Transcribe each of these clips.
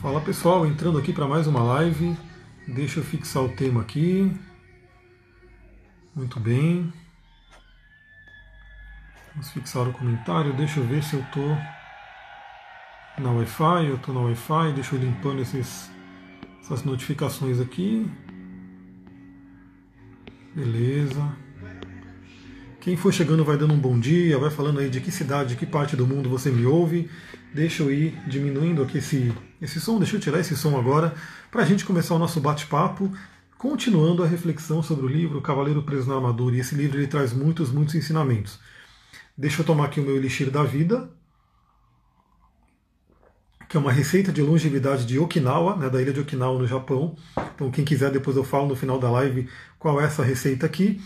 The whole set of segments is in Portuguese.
Fala pessoal, entrando aqui para mais uma live. Deixa eu fixar o tema aqui. Muito bem. Vamos fixar o comentário. Deixa eu ver se eu estou na Wi-Fi. Eu estou na Wi-Fi. Deixa eu limpando esses, essas notificações aqui. Beleza. Quem for chegando vai dando um bom dia, vai falando aí de que cidade, de que parte do mundo você me ouve. Deixa eu ir diminuindo aqui esse, esse som, deixa eu tirar esse som agora, para a gente começar o nosso bate-papo, continuando a reflexão sobre o livro Cavaleiro Preso na Armadura. E esse livro ele traz muitos, muitos ensinamentos. Deixa eu tomar aqui o meu Elixir da Vida, que é uma receita de longevidade de Okinawa, né, da ilha de Okinawa, no Japão. Então, quem quiser, depois eu falo no final da live qual é essa receita aqui.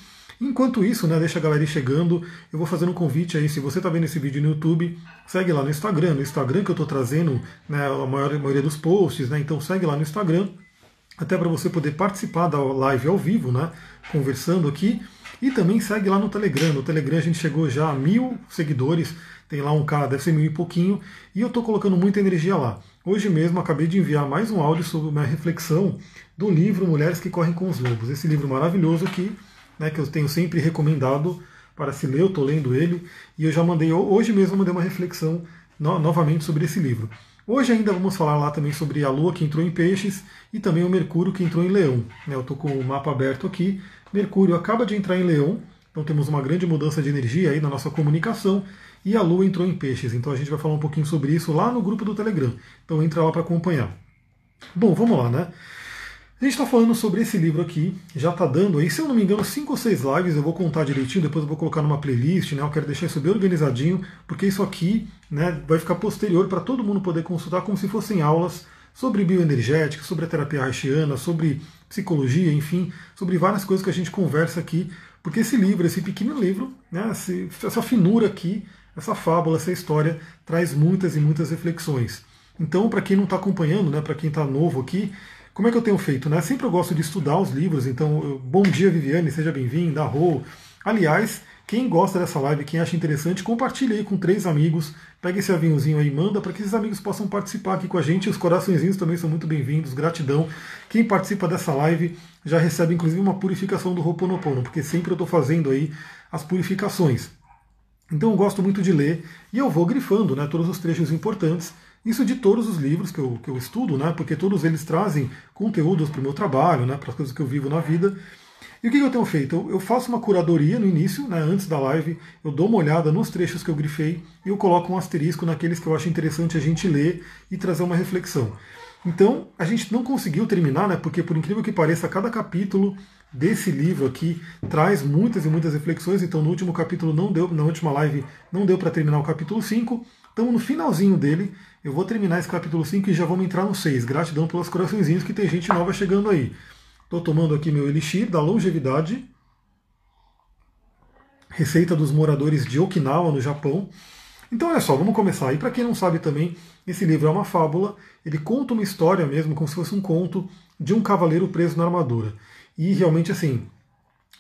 Enquanto isso, né, deixa a galera ir chegando, eu vou fazendo um convite aí, se você está vendo esse vídeo no YouTube, segue lá no Instagram, no Instagram que eu estou trazendo né, a, maior, a maioria dos posts, né, então segue lá no Instagram, até para você poder participar da live ao vivo, né, conversando aqui, e também segue lá no Telegram, no Telegram a gente chegou já a mil seguidores, tem lá um cara, deve ser mil e pouquinho, e eu estou colocando muita energia lá. Hoje mesmo acabei de enviar mais um áudio sobre uma reflexão do livro Mulheres que Correm com os Lobos, esse livro maravilhoso aqui, né, que eu tenho sempre recomendado para se ler, eu estou lendo ele, e eu já mandei, hoje mesmo mandei uma reflexão no, novamente sobre esse livro. Hoje ainda vamos falar lá também sobre a Lua que entrou em Peixes e também o Mercúrio que entrou em Leão. Né, eu estou com o mapa aberto aqui. Mercúrio acaba de entrar em Leão, então temos uma grande mudança de energia aí na nossa comunicação. E a Lua entrou em Peixes, então a gente vai falar um pouquinho sobre isso lá no grupo do Telegram. Então entra lá para acompanhar. Bom, vamos lá, né? A gente está falando sobre esse livro aqui, já está dando aí, se eu não me engano, 5 ou 6 lives, eu vou contar direitinho, depois eu vou colocar numa playlist, né? Eu quero deixar isso bem organizadinho, porque isso aqui né, vai ficar posterior para todo mundo poder consultar como se fossem aulas sobre bioenergética, sobre a terapia haitiana, sobre psicologia, enfim, sobre várias coisas que a gente conversa aqui, porque esse livro, esse pequeno livro, né, essa finura aqui, essa fábula, essa história, traz muitas e muitas reflexões. Então, para quem não está acompanhando, né, para quem está novo aqui, como é que eu tenho feito? Né? Sempre eu gosto de estudar os livros, então, eu, bom dia, Viviane, seja bem-vinda, Rô. Aliás, quem gosta dessa live, quem acha interessante, compartilhe aí com três amigos, pega esse aviãozinho aí e manda para que esses amigos possam participar aqui com a gente. Os coraçõezinhos também são muito bem-vindos, gratidão. Quem participa dessa live já recebe inclusive uma purificação do Ho'oponopono, porque sempre eu estou fazendo aí as purificações. Então eu gosto muito de ler e eu vou grifando né, todos os trechos importantes isso de todos os livros que eu, que eu estudo, né? Porque todos eles trazem conteúdos para o meu trabalho, né? Para as coisas que eu vivo na vida. E o que eu tenho feito? Eu, eu faço uma curadoria no início, né, antes da live, eu dou uma olhada nos trechos que eu grifei e eu coloco um asterisco naqueles que eu acho interessante a gente ler e trazer uma reflexão. Então, a gente não conseguiu terminar, né, porque por incrível que pareça, cada capítulo desse livro aqui traz muitas e muitas reflexões. Então, no último capítulo não deu, na última live não deu para terminar o capítulo 5. Então, no finalzinho dele, eu vou terminar esse capítulo 5 e já vamos entrar no 6. Gratidão pelos coraçõezinhos que tem gente nova chegando aí. Estou tomando aqui meu Elixir da longevidade. Receita dos moradores de Okinawa, no Japão. Então, olha só, vamos começar. E para quem não sabe também, esse livro é uma fábula. Ele conta uma história mesmo, como se fosse um conto de um cavaleiro preso na armadura. E realmente, assim,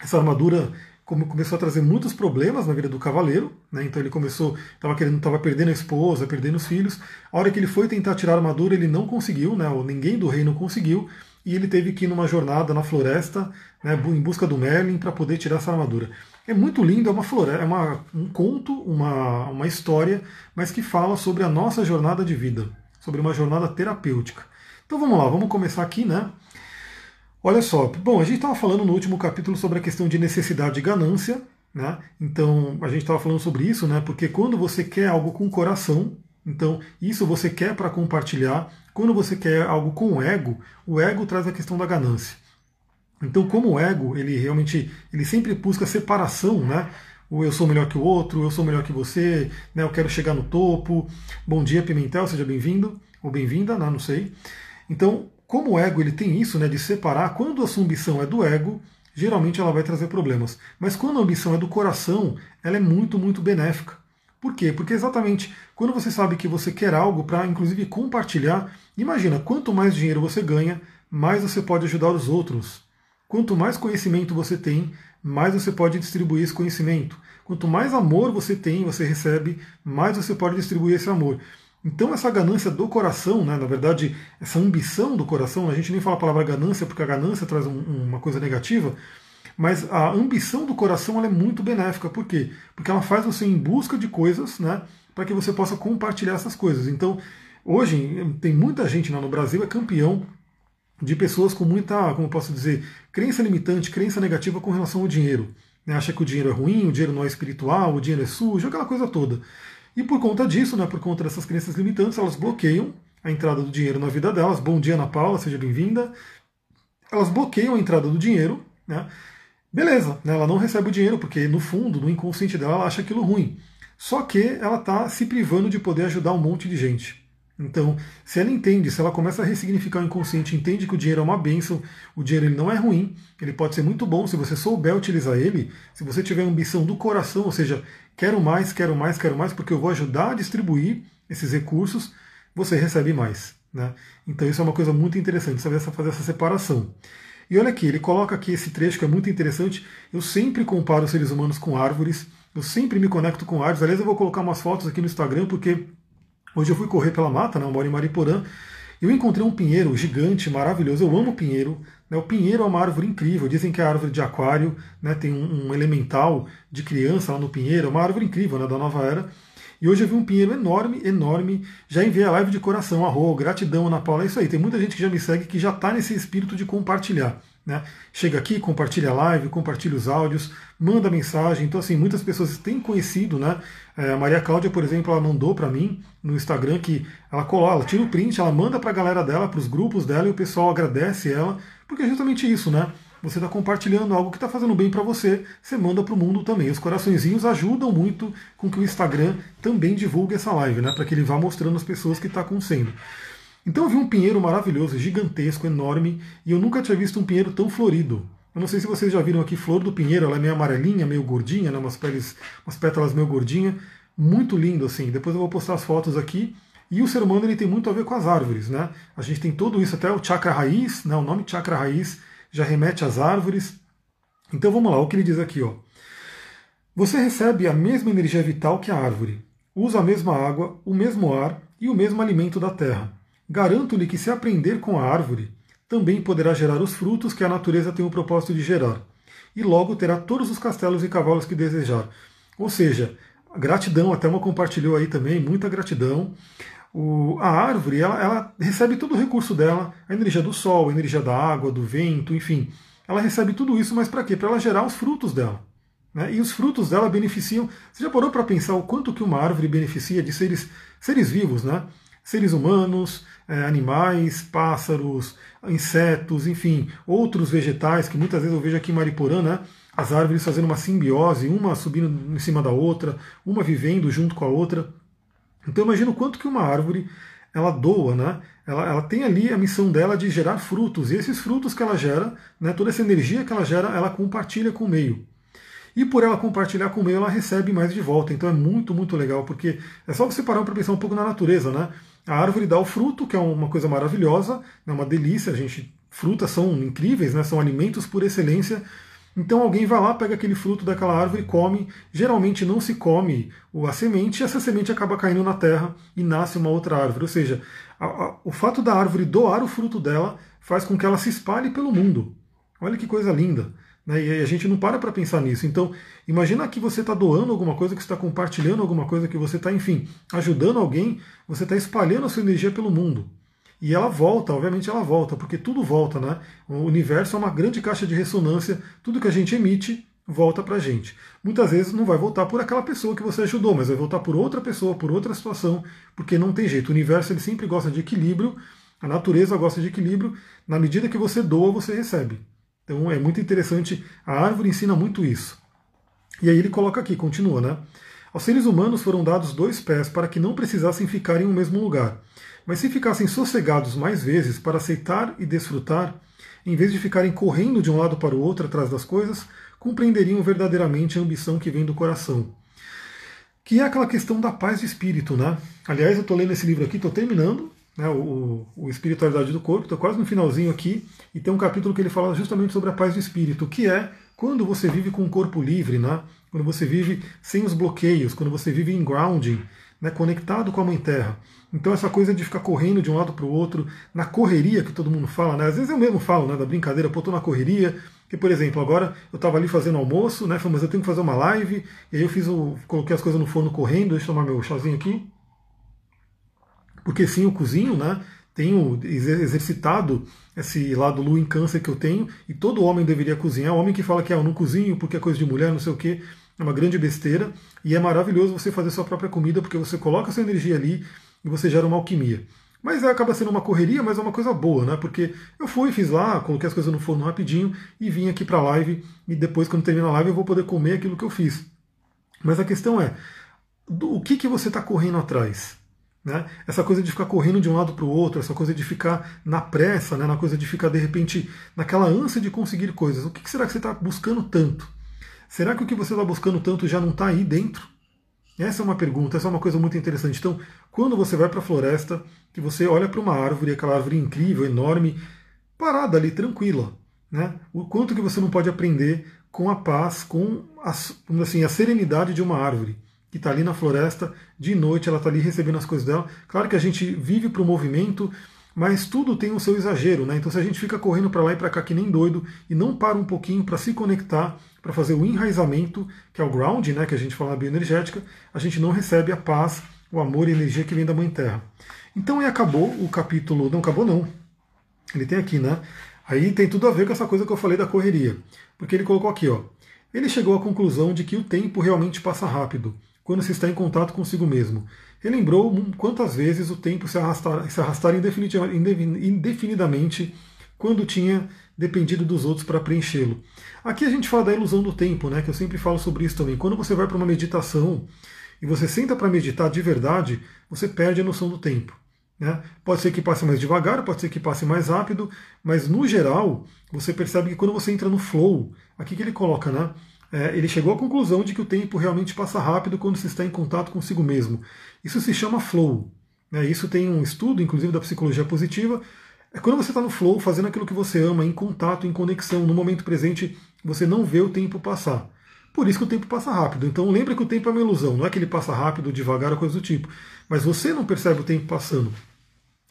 essa armadura começou a trazer muitos problemas na vida do cavaleiro, né? Então ele começou, estava querendo, estava perdendo a esposa, perdendo os filhos. A hora que ele foi tentar tirar a armadura, ele não conseguiu, né? Ou ninguém do reino conseguiu, e ele teve que ir numa jornada na floresta, né? Em busca do Merlin para poder tirar essa armadura. É muito lindo, é uma floresta, é uma, um conto, uma, uma história, mas que fala sobre a nossa jornada de vida, sobre uma jornada terapêutica. Então vamos lá, vamos começar aqui, né? Olha só, bom, a gente estava falando no último capítulo sobre a questão de necessidade e ganância, né? Então a gente estava falando sobre isso, né? Porque quando você quer algo com coração, então isso você quer para compartilhar. Quando você quer algo com o ego, o ego traz a questão da ganância. Então, como o ego, ele realmente, ele sempre busca separação, né? O eu sou melhor que o outro, eu sou melhor que você, né? Eu quero chegar no topo. Bom dia, Pimentel, seja bem-vindo ou bem-vinda, né? não sei. Então, como o ego ele tem isso, né, de separar, quando a sua ambição é do ego, geralmente ela vai trazer problemas. Mas quando a ambição é do coração, ela é muito, muito benéfica. Por quê? Porque exatamente quando você sabe que você quer algo para, inclusive, compartilhar, imagina, quanto mais dinheiro você ganha, mais você pode ajudar os outros. Quanto mais conhecimento você tem, mais você pode distribuir esse conhecimento. Quanto mais amor você tem, você recebe, mais você pode distribuir esse amor. Então essa ganância do coração, né, na verdade, essa ambição do coração, a gente nem fala a palavra ganância porque a ganância traz um, uma coisa negativa, mas a ambição do coração é muito benéfica. Por quê? Porque ela faz você em busca de coisas, né, para que você possa compartilhar essas coisas. Então, hoje tem muita gente lá no Brasil é campeão de pessoas com muita, como posso dizer, crença limitante, crença negativa com relação ao dinheiro. Né? Acha que o dinheiro é ruim, o dinheiro não é espiritual, o dinheiro é sujo, aquela coisa toda. E por conta disso, né, por conta dessas crenças limitantes, elas bloqueiam a entrada do dinheiro na vida delas. Bom dia, Ana Paula, seja bem-vinda. Elas bloqueiam a entrada do dinheiro, né? Beleza, né, ela não recebe o dinheiro porque no fundo, no inconsciente dela, ela acha aquilo ruim. Só que ela está se privando de poder ajudar um monte de gente. Então, se ela entende, se ela começa a ressignificar o inconsciente, entende que o dinheiro é uma bênção, o dinheiro ele não é ruim, ele pode ser muito bom se você souber utilizar ele, se você tiver ambição do coração, ou seja, quero mais, quero mais, quero mais, porque eu vou ajudar a distribuir esses recursos, você recebe mais. Né? Então isso é uma coisa muito interessante, saber fazer essa separação. E olha aqui, ele coloca aqui esse trecho que é muito interessante. Eu sempre comparo seres humanos com árvores, eu sempre me conecto com árvores. Aliás, eu vou colocar umas fotos aqui no Instagram, porque Hoje eu fui correr pela mata, né, eu moro em Mariporã, eu encontrei um pinheiro gigante, maravilhoso. Eu amo pinheiro. Né, o pinheiro é uma árvore incrível. Dizem que é árvore de aquário, né, tem um, um, elemental de criança lá no pinheiro. É uma árvore incrível né, da nova era. E hoje eu vi um pinheiro enorme, enorme. Já enviei a live de coração, arro, gratidão, Ana Paula. É isso aí. Tem muita gente que já me segue que já está nesse espírito de compartilhar. Né? Chega aqui, compartilha a live, compartilha os áudios, manda mensagem. Então, assim, muitas pessoas têm conhecido, né? É, a Maria Cláudia, por exemplo, ela mandou para mim no Instagram que ela coloca, ela tira o print, ela manda para a galera dela, para os grupos dela, e o pessoal agradece ela, porque é justamente isso, né? Você está compartilhando algo que está fazendo bem para você, você manda para o mundo também. Os coraçõezinhos ajudam muito com que o Instagram também divulgue essa live, né? Para que ele vá mostrando as pessoas que está acontecendo. Então eu vi um pinheiro maravilhoso, gigantesco, enorme, e eu nunca tinha visto um pinheiro tão florido. Eu não sei se vocês já viram aqui flor do pinheiro, ela é meio amarelinha, meio gordinha, né, umas, peles, umas pétalas meio gordinha, muito lindo assim. Depois eu vou postar as fotos aqui. E o ser humano ele tem muito a ver com as árvores, né? A gente tem tudo isso, até o chakra raiz, né? o nome chakra raiz já remete às árvores. Então vamos lá, o que ele diz aqui, ó. Você recebe a mesma energia vital que a árvore, usa a mesma água, o mesmo ar e o mesmo alimento da terra. Garanto-lhe que se aprender com a árvore, também poderá gerar os frutos que a natureza tem o propósito de gerar, e logo terá todos os castelos e cavalos que desejar. Ou seja, gratidão, até uma compartilhou aí também, muita gratidão. O, a árvore, ela, ela recebe todo o recurso dela, a energia do sol, a energia da água, do vento, enfim. Ela recebe tudo isso, mas para quê? Para ela gerar os frutos dela. Né? E os frutos dela beneficiam. Você já parou para pensar o quanto que uma árvore beneficia de seres, seres vivos, né? Seres humanos, é, animais, pássaros, insetos, enfim, outros vegetais, que muitas vezes eu vejo aqui em Mariporã, né? As árvores fazendo uma simbiose, uma subindo em cima da outra, uma vivendo junto com a outra. Então imagina o quanto que uma árvore ela doa, né? Ela, ela tem ali a missão dela de gerar frutos, e esses frutos que ela gera, né, toda essa energia que ela gera, ela compartilha com o meio. E por ela compartilhar com o meio, ela recebe mais de volta. Então é muito, muito legal, porque é só você parar para pensar um pouco na natureza, né? A árvore dá o fruto, que é uma coisa maravilhosa, é uma delícia, a gente. Frutas são incríveis, né? são alimentos por excelência. Então alguém vai lá, pega aquele fruto daquela árvore e come. Geralmente não se come a semente, e essa semente acaba caindo na terra e nasce uma outra árvore. Ou seja, a, a, o fato da árvore doar o fruto dela faz com que ela se espalhe pelo mundo. Olha que coisa linda. Né? E a gente não para para pensar nisso. Então, imagina que você está doando alguma coisa, que você está compartilhando alguma coisa, que você está, enfim, ajudando alguém, você está espalhando a sua energia pelo mundo. E ela volta, obviamente ela volta, porque tudo volta, né? O universo é uma grande caixa de ressonância, tudo que a gente emite volta para a gente. Muitas vezes não vai voltar por aquela pessoa que você ajudou, mas vai voltar por outra pessoa, por outra situação, porque não tem jeito. O universo ele sempre gosta de equilíbrio, a natureza gosta de equilíbrio. Na medida que você doa, você recebe. Então é muito interessante, a árvore ensina muito isso. E aí ele coloca aqui, continua, né? Aos seres humanos foram dados dois pés para que não precisassem ficar em um mesmo lugar. Mas se ficassem sossegados mais vezes para aceitar e desfrutar, em vez de ficarem correndo de um lado para o outro atrás das coisas, compreenderiam verdadeiramente a ambição que vem do coração. Que é aquela questão da paz de espírito, né? Aliás, eu estou lendo esse livro aqui, estou terminando, né, o, o Espiritualidade do Corpo, estou quase no finalzinho aqui, e tem um capítulo que ele fala justamente sobre a paz do espírito, que é quando você vive com o corpo livre, né, quando você vive sem os bloqueios, quando você vive em grounding, né, conectado com a Mãe Terra. Então essa coisa de ficar correndo de um lado para o outro, na correria que todo mundo fala, né? Às vezes eu mesmo falo, né, da brincadeira, pô, tô na correria, que por exemplo, agora eu estava ali fazendo almoço, né, mas eu tenho que fazer uma live, e aí eu fiz o, coloquei as coisas no forno correndo, deixa eu tomar meu chazinho aqui. Porque sim, eu cozinho, né? Tenho exercitado esse lado lua em câncer que eu tenho, e todo homem deveria cozinhar. O homem que fala que ah, eu não cozinho porque é coisa de mulher, não sei o quê, é uma grande besteira. E é maravilhoso você fazer sua própria comida, porque você coloca sua energia ali, e você gera uma alquimia. Mas é, acaba sendo uma correria, mas é uma coisa boa, né? Porque eu fui, fiz lá, coloquei as coisas no forno rapidinho e vim aqui para a live. E depois, quando terminar a live, eu vou poder comer aquilo que eu fiz. Mas a questão é, o que, que você está correndo atrás? Né? Essa coisa de ficar correndo de um lado para o outro, essa coisa de ficar na pressa, né? na coisa de ficar de repente naquela ânsia de conseguir coisas. O que, será que você está buscando tanto? Será que o que você está buscando tanto já não está aí dentro? Essa é uma pergunta, essa é uma coisa muito interessante. Então, quando você vai para a floresta, que você olha para uma árvore, aquela árvore incrível, enorme, parada ali, tranquila, né? O quanto que você não pode aprender com a paz, com a, assim, a serenidade de uma árvore que está ali na floresta, de noite ela está ali recebendo as coisas dela. Claro que a gente vive para o movimento, mas tudo tem o seu exagero, né? Então se a gente fica correndo para lá e para cá que nem doido e não para um pouquinho para se conectar, para fazer o enraizamento, que é o ground, né, que a gente fala na bioenergética, a gente não recebe a paz, o amor e a energia que vem da Mãe Terra. Então aí acabou o capítulo, não acabou não. Ele tem aqui, né? Aí tem tudo a ver com essa coisa que eu falei da correria. Porque ele colocou aqui, ó. Ele chegou à conclusão de que o tempo realmente passa rápido quando se está em contato consigo mesmo. Relembrou quantas vezes o tempo se arrastar, se indefinidamente quando tinha dependido dos outros para preenchê-lo. Aqui a gente fala da ilusão do tempo, né? Que eu sempre falo sobre isso também. Quando você vai para uma meditação e você senta para meditar de verdade, você perde a noção do tempo. Né? Pode ser que passe mais devagar, pode ser que passe mais rápido, mas no geral você percebe que quando você entra no flow, aqui que ele coloca, né? É, ele chegou à conclusão de que o tempo realmente passa rápido quando se está em contato consigo mesmo. Isso se chama flow. Né? Isso tem um estudo, inclusive, da psicologia positiva. É quando você está no flow, fazendo aquilo que você ama, em contato, em conexão, no momento presente, você não vê o tempo passar. Por isso que o tempo passa rápido. Então lembre que o tempo é uma ilusão, não é que ele passa rápido, devagar ou coisa do tipo. Mas você não percebe o tempo passando.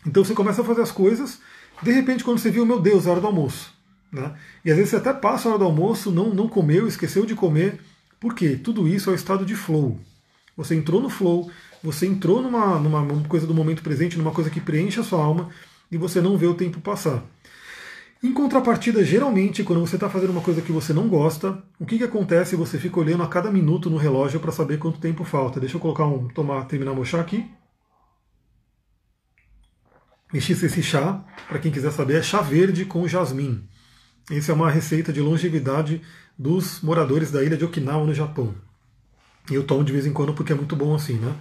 Então você começa a fazer as coisas, de repente, quando você viu, meu Deus, é hora do almoço. Né? E às vezes você até passa a hora do almoço, não, não comeu, esqueceu de comer. Por quê? Tudo isso é o estado de flow. Você entrou no flow, você entrou numa, numa coisa do momento presente, numa coisa que preenche a sua alma e você não vê o tempo passar. Em contrapartida, geralmente, quando você está fazendo uma coisa que você não gosta, o que, que acontece? Você fica olhando a cada minuto no relógio para saber quanto tempo falta. Deixa eu colocar um, tomar, terminar o chá aqui. Mexi esse chá, para quem quiser saber, é chá verde com jasmim. Isso é uma receita de longevidade dos moradores da ilha de Okinawa, no Japão. E eu tomo de vez em quando porque é muito bom assim, né?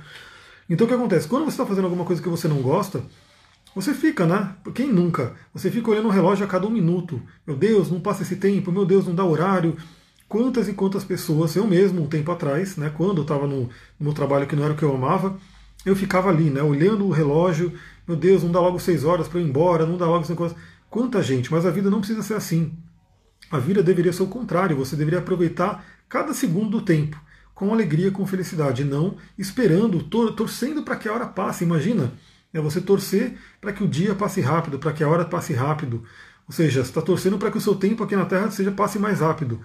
Então o que acontece? Quando você está fazendo alguma coisa que você não gosta, você fica, né? Quem nunca? Você fica olhando o relógio a cada um minuto. Meu Deus, não passa esse tempo, meu Deus, não dá horário. Quantas e quantas pessoas, eu mesmo, um tempo atrás, né, quando eu estava no, no meu trabalho que não era o que eu amava, eu ficava ali, né, olhando o relógio, meu Deus, não dá logo seis horas para eu ir embora, não dá logo cinco horas. Quanta gente, mas a vida não precisa ser assim. A vida deveria ser o contrário, você deveria aproveitar cada segundo do tempo com alegria, com felicidade, não esperando, tor torcendo para que a hora passe. Imagina, é você torcer para que o dia passe rápido, para que a hora passe rápido. Ou seja, você está torcendo para que o seu tempo aqui na Terra seja passe mais rápido.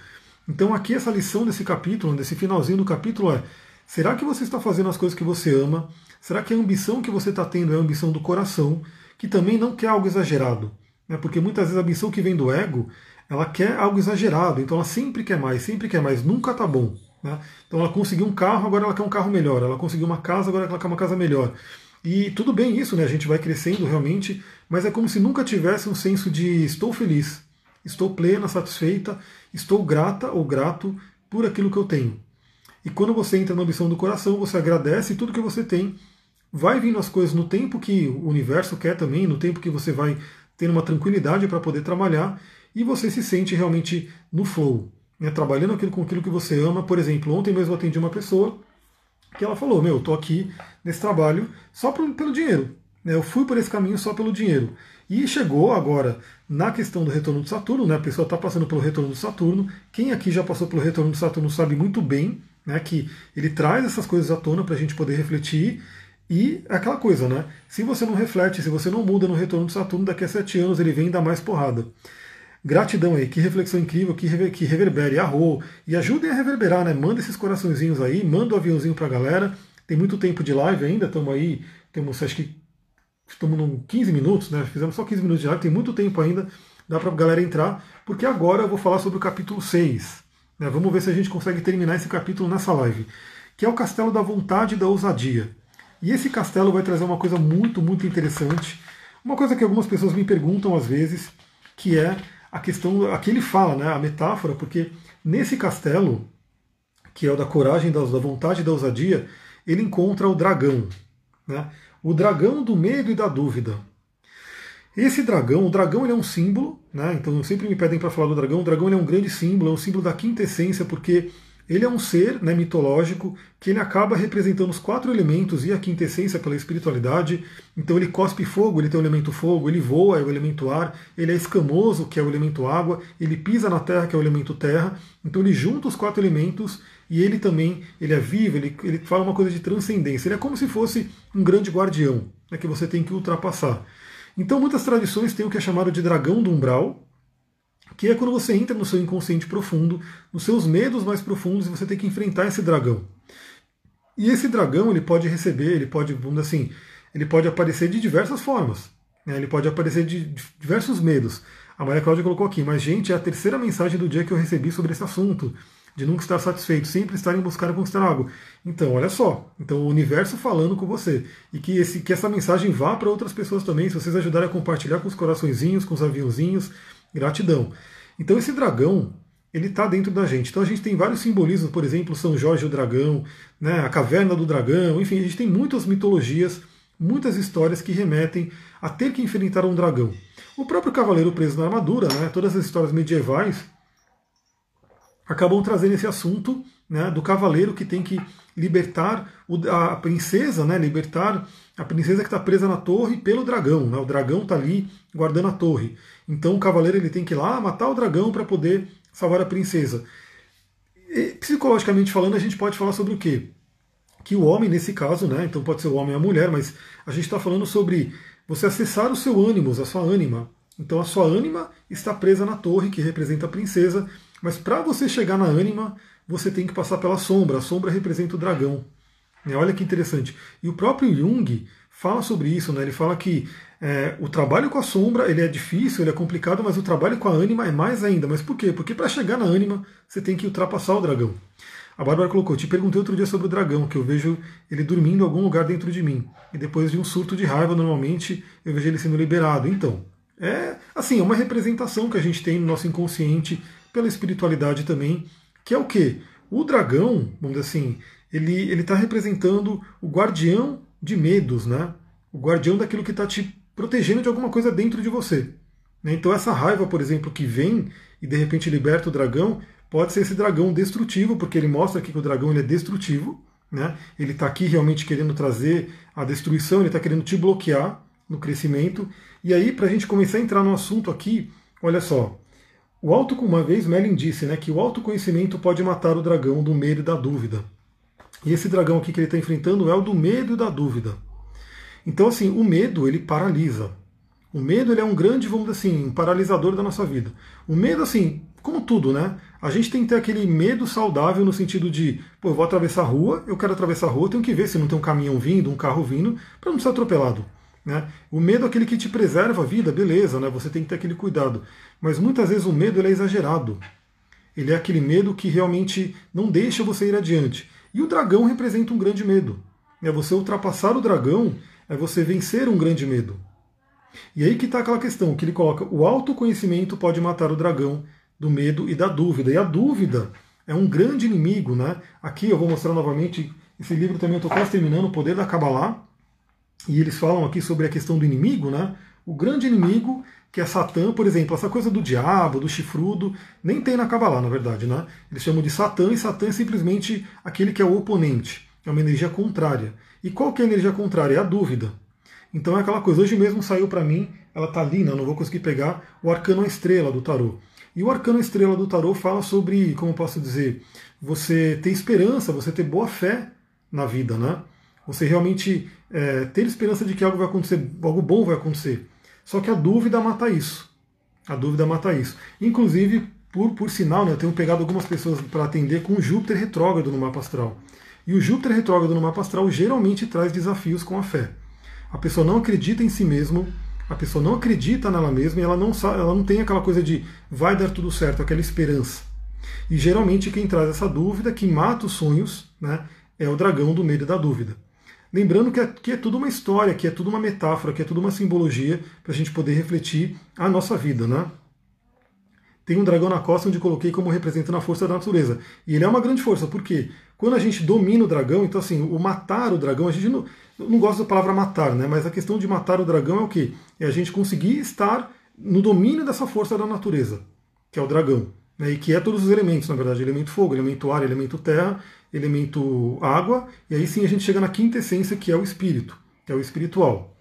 Então aqui essa lição desse capítulo, desse finalzinho do capítulo é: será que você está fazendo as coisas que você ama? Será que a ambição que você está tendo é a ambição do coração, que também não quer algo exagerado? Né? Porque muitas vezes a ambição que vem do ego, ela quer algo exagerado, então ela sempre quer mais, sempre quer mais, nunca está bom. Né? Então ela conseguiu um carro, agora ela quer um carro melhor, ela conseguiu uma casa, agora ela quer uma casa melhor. E tudo bem isso, né? A gente vai crescendo realmente, mas é como se nunca tivesse um senso de estou feliz, estou plena, satisfeita, estou grata ou grato por aquilo que eu tenho. E quando você entra na ambição do coração, você agradece tudo que você tem, vai vindo as coisas no tempo que o universo quer também, no tempo que você vai tendo uma tranquilidade para poder trabalhar e você se sente realmente no flow, né, trabalhando aquilo com aquilo que você ama. Por exemplo, ontem mesmo atendi uma pessoa que ela falou: Meu, eu estou aqui nesse trabalho só pelo, pelo dinheiro. Né, eu fui por esse caminho só pelo dinheiro. E chegou agora na questão do retorno de Saturno, né, a pessoa está passando pelo retorno de Saturno. Quem aqui já passou pelo retorno de Saturno sabe muito bem né, que ele traz essas coisas à tona para a gente poder refletir. E aquela coisa, né? Se você não reflete, se você não muda no retorno de Saturno, daqui a sete anos ele vem dar mais porrada. Gratidão aí, que reflexão incrível, que, rever, que reverbere, arro, e ajudem a reverberar, né? Manda esses coraçõezinhos aí, manda o um aviãozinho pra galera. Tem muito tempo de live ainda, estamos aí, temos acho que estamos em 15 minutos, né? Fizemos só 15 minutos de live, tem muito tempo ainda, dá pra galera entrar, porque agora eu vou falar sobre o capítulo 6. Né? Vamos ver se a gente consegue terminar esse capítulo nessa live, que é o Castelo da Vontade e da Ousadia. E esse castelo vai trazer uma coisa muito, muito interessante, uma coisa que algumas pessoas me perguntam às vezes, que é a questão, aqui ele fala, né, a metáfora, porque nesse castelo, que é o da coragem, da, vontade e da ousadia, ele encontra o dragão, né, o dragão do medo e da dúvida. Esse dragão, o dragão ele é um símbolo, né, então sempre me pedem para falar do dragão, o dragão ele é um grande símbolo, é um símbolo da quinta essência, porque ele é um ser né, mitológico que ele acaba representando os quatro elementos e a quintessência pela espiritualidade. Então ele cospe fogo, ele tem o elemento fogo, ele voa, é o elemento ar, ele é escamoso, que é o elemento água, ele pisa na terra, que é o elemento terra. Então ele junta os quatro elementos e ele também ele é vivo, ele, ele fala uma coisa de transcendência. Ele é como se fosse um grande guardião né, que você tem que ultrapassar. Então muitas tradições têm o que é chamado de dragão do umbral, que é quando você entra no seu inconsciente profundo, nos seus medos mais profundos, e você tem que enfrentar esse dragão. E esse dragão ele pode receber, ele pode, vamos dizer assim, ele pode aparecer de diversas formas. Né? Ele pode aparecer de diversos medos. A Maria Cláudia colocou aqui, mas gente, é a terceira mensagem do dia que eu recebi sobre esse assunto, de nunca estar satisfeito, sempre estar em buscar e conquistar algo. Então, olha só, então o universo falando com você. E que, esse, que essa mensagem vá para outras pessoas também, se vocês ajudarem a compartilhar com os coraçõezinhos, com os aviãozinhos, Gratidão. Então esse dragão, ele está dentro da gente. Então a gente tem vários simbolismos, por exemplo, São Jorge o dragão, né, a caverna do dragão, enfim, a gente tem muitas mitologias, muitas histórias que remetem a ter que enfrentar um dragão. O próprio cavaleiro preso na armadura, né, todas as histórias medievais acabam trazendo esse assunto né, do cavaleiro que tem que libertar a princesa, né, libertar a princesa que está presa na torre pelo dragão. Né, o dragão está ali guardando a torre. Então o cavaleiro ele tem que ir lá matar o dragão para poder salvar a princesa. E, psicologicamente falando, a gente pode falar sobre o quê? Que o homem, nesse caso, né, então pode ser o homem ou a mulher, mas a gente está falando sobre você acessar o seu ânimo, a sua ânima. Então a sua ânima está presa na torre, que representa a princesa, mas para você chegar na ânima, você tem que passar pela sombra. A sombra representa o dragão. Olha que interessante. E o próprio Jung fala sobre isso, né? Ele fala que é, o trabalho com a sombra ele é difícil, ele é complicado, mas o trabalho com a ânima é mais ainda. Mas por quê? Porque para chegar na ânima você tem que ultrapassar o dragão. A Bárbara colocou: Te perguntei outro dia sobre o dragão, que eu vejo ele dormindo em algum lugar dentro de mim. E depois de um surto de raiva, normalmente eu vejo ele sendo liberado. Então, é assim, é uma representação que a gente tem no nosso inconsciente, pela espiritualidade também, que é o quê? O dragão, vamos dizer assim, ele está representando o guardião de medos, né? O guardião daquilo que está te protegendo de alguma coisa dentro de você. Né? Então essa raiva, por exemplo, que vem e de repente liberta o dragão, pode ser esse dragão destrutivo, porque ele mostra aqui que o dragão ele é destrutivo, né? Ele está aqui realmente querendo trazer a destruição, ele está querendo te bloquear no crescimento. E aí, para a gente começar a entrar no assunto aqui, olha só. O auto, uma vez Merlin disse né, que o autoconhecimento pode matar o dragão do medo e da dúvida. E esse dragão aqui que ele está enfrentando é o do medo e da dúvida. Então, assim, o medo ele paralisa. O medo ele é um grande, vamos dizer assim, um paralisador da nossa vida. O medo, assim, como tudo, né? A gente tem que ter aquele medo saudável no sentido de, pô, eu vou atravessar a rua, eu quero atravessar a rua, tenho que ver se não tem um caminhão vindo, um carro vindo, para não ser atropelado. Né? O medo é aquele que te preserva a vida, beleza, né? você tem que ter aquele cuidado. Mas muitas vezes o medo é exagerado. Ele é aquele medo que realmente não deixa você ir adiante. E o dragão representa um grande medo. É você ultrapassar o dragão, é você vencer um grande medo. E aí que está aquela questão que ele coloca: o autoconhecimento pode matar o dragão do medo e da dúvida. E a dúvida é um grande inimigo, né? Aqui eu vou mostrar novamente. Esse livro também eu estou quase terminando, O Poder da Kabbalah. E eles falam aqui sobre a questão do inimigo, né? O grande inimigo, que é Satã, por exemplo, essa coisa do diabo, do chifrudo, nem tem na Kabbalah, na verdade, né? Eles chamam de Satã, e Satã é simplesmente aquele que é o oponente, é uma energia contrária. E qual que é a energia contrária? É a dúvida. Então é aquela coisa, hoje mesmo saiu para mim, ela tá ali, né? não vou conseguir pegar, o arcano estrela do tarô. E o arcano estrela do tarô fala sobre, como posso dizer, você ter esperança, você ter boa fé na vida, né? Você realmente é, ter esperança de que algo vai acontecer, algo bom vai acontecer. Só que a dúvida mata isso. A dúvida mata isso. Inclusive, por, por sinal, né, eu tenho pegado algumas pessoas para atender com Júpiter retrógrado no mapa astral. E o Júpiter retrógrado no mapa astral geralmente traz desafios com a fé. A pessoa não acredita em si mesmo, a pessoa não acredita nela mesma e ela não, sabe, ela não tem aquela coisa de vai dar tudo certo, aquela esperança. E geralmente quem traz essa dúvida, que mata os sonhos, né, é o dragão do medo e da dúvida. Lembrando que aqui é tudo uma história, que é tudo uma metáfora, que é tudo uma simbologia para a gente poder refletir a nossa vida, né? Tem um dragão na costa onde coloquei como representando a força da natureza. E ele é uma grande força, porque quando a gente domina o dragão, então assim, o matar o dragão, a gente não, não gosta da palavra matar, né? Mas a questão de matar o dragão é o quê? É a gente conseguir estar no domínio dessa força da natureza, que é o dragão. Né? E que é todos os elementos, na verdade, elemento fogo, elemento ar, elemento terra, elemento água, e aí sim a gente chega na quinta essência, que é o espírito, que é o espiritual.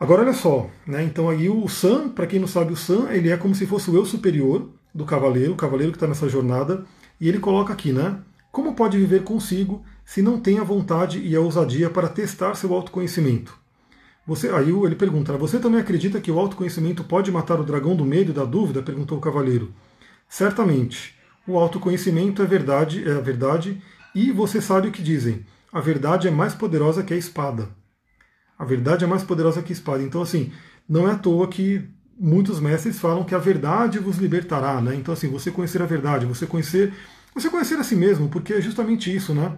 Agora olha só, né? então aí o Sam, para quem não sabe, o Sam ele é como se fosse o eu superior do cavaleiro, o cavaleiro que está nessa jornada, e ele coloca aqui, né? Como pode viver consigo se não tem a vontade e a ousadia para testar seu autoconhecimento? Você, aí ele pergunta, você também acredita que o autoconhecimento pode matar o dragão do medo e da dúvida? perguntou o cavaleiro. Certamente o autoconhecimento é verdade, é a verdade, e você sabe o que dizem. A verdade é mais poderosa que a espada. A verdade é mais poderosa que a espada. Então, assim, não é à toa que muitos mestres falam que a verdade vos libertará, né? Então, assim, você conhecer a verdade, você conhecer, você conhecer a si mesmo, porque é justamente isso, né?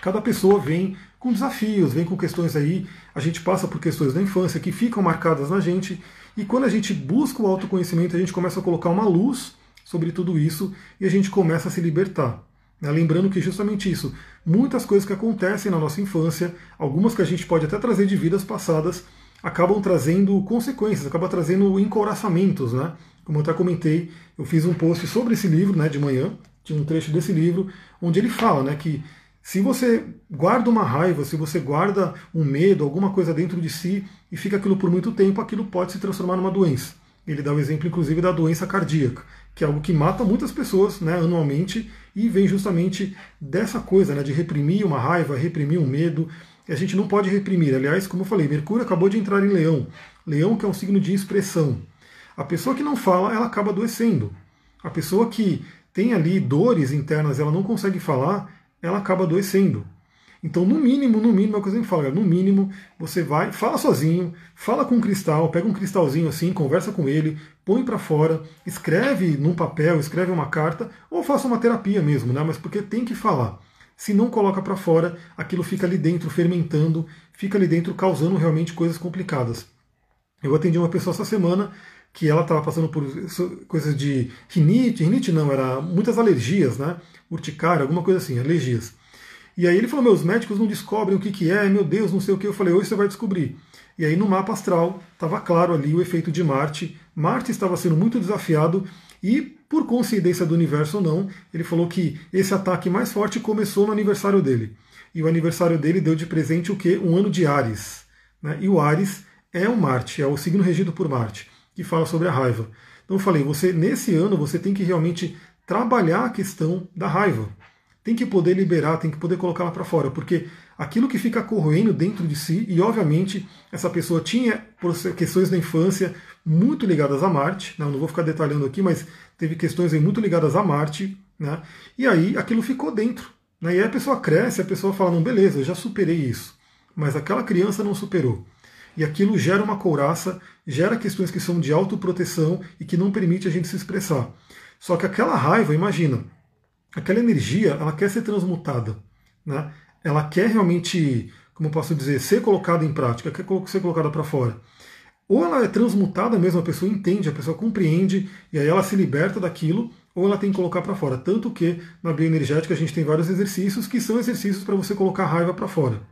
Cada pessoa vem com desafios, vem com questões aí, a gente passa por questões da infância que ficam marcadas na gente, e quando a gente busca o autoconhecimento, a gente começa a colocar uma luz sobre tudo isso e a gente começa a se libertar. Né? Lembrando que justamente isso, muitas coisas que acontecem na nossa infância, algumas que a gente pode até trazer de vidas passadas, acabam trazendo consequências, acabam trazendo encoraçamentos, né? Como eu até comentei, eu fiz um post sobre esse livro, né, de manhã, tinha um trecho desse livro, onde ele fala, né, que se você guarda uma raiva, se você guarda um medo, alguma coisa dentro de si e fica aquilo por muito tempo, aquilo pode se transformar numa doença. Ele dá o exemplo, inclusive, da doença cardíaca que é algo que mata muitas pessoas né, anualmente e vem justamente dessa coisa né, de reprimir uma raiva, reprimir um medo. A gente não pode reprimir. Aliás, como eu falei, Mercúrio acabou de entrar em Leão. Leão que é um signo de expressão. A pessoa que não fala, ela acaba adoecendo. A pessoa que tem ali dores internas, ela não consegue falar, ela acaba adoecendo. Então, no mínimo, no mínimo, é o que eu sempre falo, no mínimo, você vai, fala sozinho, fala com um cristal, pega um cristalzinho assim, conversa com ele, põe para fora, escreve num papel, escreve uma carta, ou faça uma terapia mesmo, né? Mas porque tem que falar. Se não coloca para fora, aquilo fica ali dentro fermentando, fica ali dentro causando realmente coisas complicadas. Eu atendi uma pessoa essa semana que ela estava passando por coisas de rinite, rinite não, era muitas alergias, né? Urticária, alguma coisa assim, alergias. E aí ele falou: meus médicos não descobrem o que, que é, meu Deus, não sei o que. Eu falei: hoje você vai descobrir. E aí no mapa astral estava claro ali o efeito de Marte. Marte estava sendo muito desafiado e, por coincidência do universo ou não, ele falou que esse ataque mais forte começou no aniversário dele. E o aniversário dele deu de presente o que? Um ano de Ares. Né? E o Ares é o Marte, é o signo regido por Marte, que fala sobre a raiva. Então eu falei, você nesse ano você tem que realmente trabalhar a questão da raiva tem que poder liberar, tem que poder colocar lá para fora, porque aquilo que fica corroendo dentro de si, e obviamente essa pessoa tinha questões da infância muito ligadas a Marte, né? não vou ficar detalhando aqui, mas teve questões muito ligadas a Marte, né? e aí aquilo ficou dentro. Né? E aí a pessoa cresce, a pessoa fala, não, beleza, eu já superei isso, mas aquela criança não superou. E aquilo gera uma couraça, gera questões que são de autoproteção e que não permite a gente se expressar. Só que aquela raiva, imagina, aquela energia ela quer ser transmutada, né? ela quer realmente, como posso dizer, ser colocada em prática, quer ser colocada para fora. Ou ela é transmutada mesmo, a pessoa entende, a pessoa compreende, e aí ela se liberta daquilo, ou ela tem que colocar para fora. Tanto que na bioenergética a gente tem vários exercícios que são exercícios para você colocar a raiva para fora.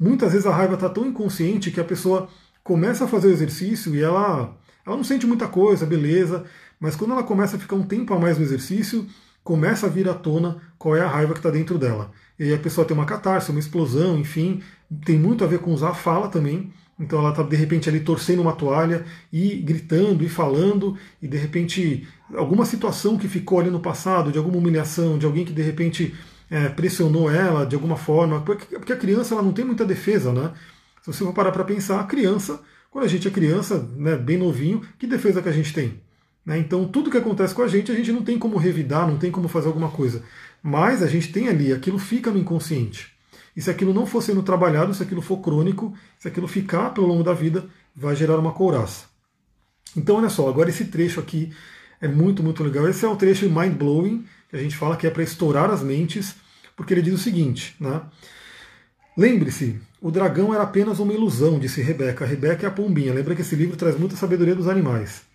Muitas vezes a raiva está tão inconsciente que a pessoa começa a fazer o exercício e ela, ela não sente muita coisa, beleza, mas quando ela começa a ficar um tempo a mais no exercício, começa a vir à tona qual é a raiva que está dentro dela. E aí a pessoa tem uma catarse, uma explosão, enfim, tem muito a ver com usar a fala também. Então ela está de repente ali torcendo uma toalha e gritando e falando, e de repente alguma situação que ficou ali no passado, de alguma humilhação, de alguém que de repente é, pressionou ela de alguma forma, porque a criança ela não tem muita defesa, né? Se você for parar para pensar, a criança, quando a gente é criança, né, bem novinho, que defesa que a gente tem? Né? Então tudo que acontece com a gente, a gente não tem como revidar, não tem como fazer alguma coisa. Mas a gente tem ali, aquilo fica no inconsciente. E se aquilo não for sendo trabalhado, se aquilo for crônico, se aquilo ficar pelo longo da vida, vai gerar uma couraça. Então, olha só, agora esse trecho aqui é muito, muito legal. Esse é o trecho mind blowing, que a gente fala que é para estourar as mentes, porque ele diz o seguinte, né? Lembre-se, o dragão era apenas uma ilusão, disse Rebeca. Rebeca é a pombinha. Lembra que esse livro traz muita sabedoria dos animais.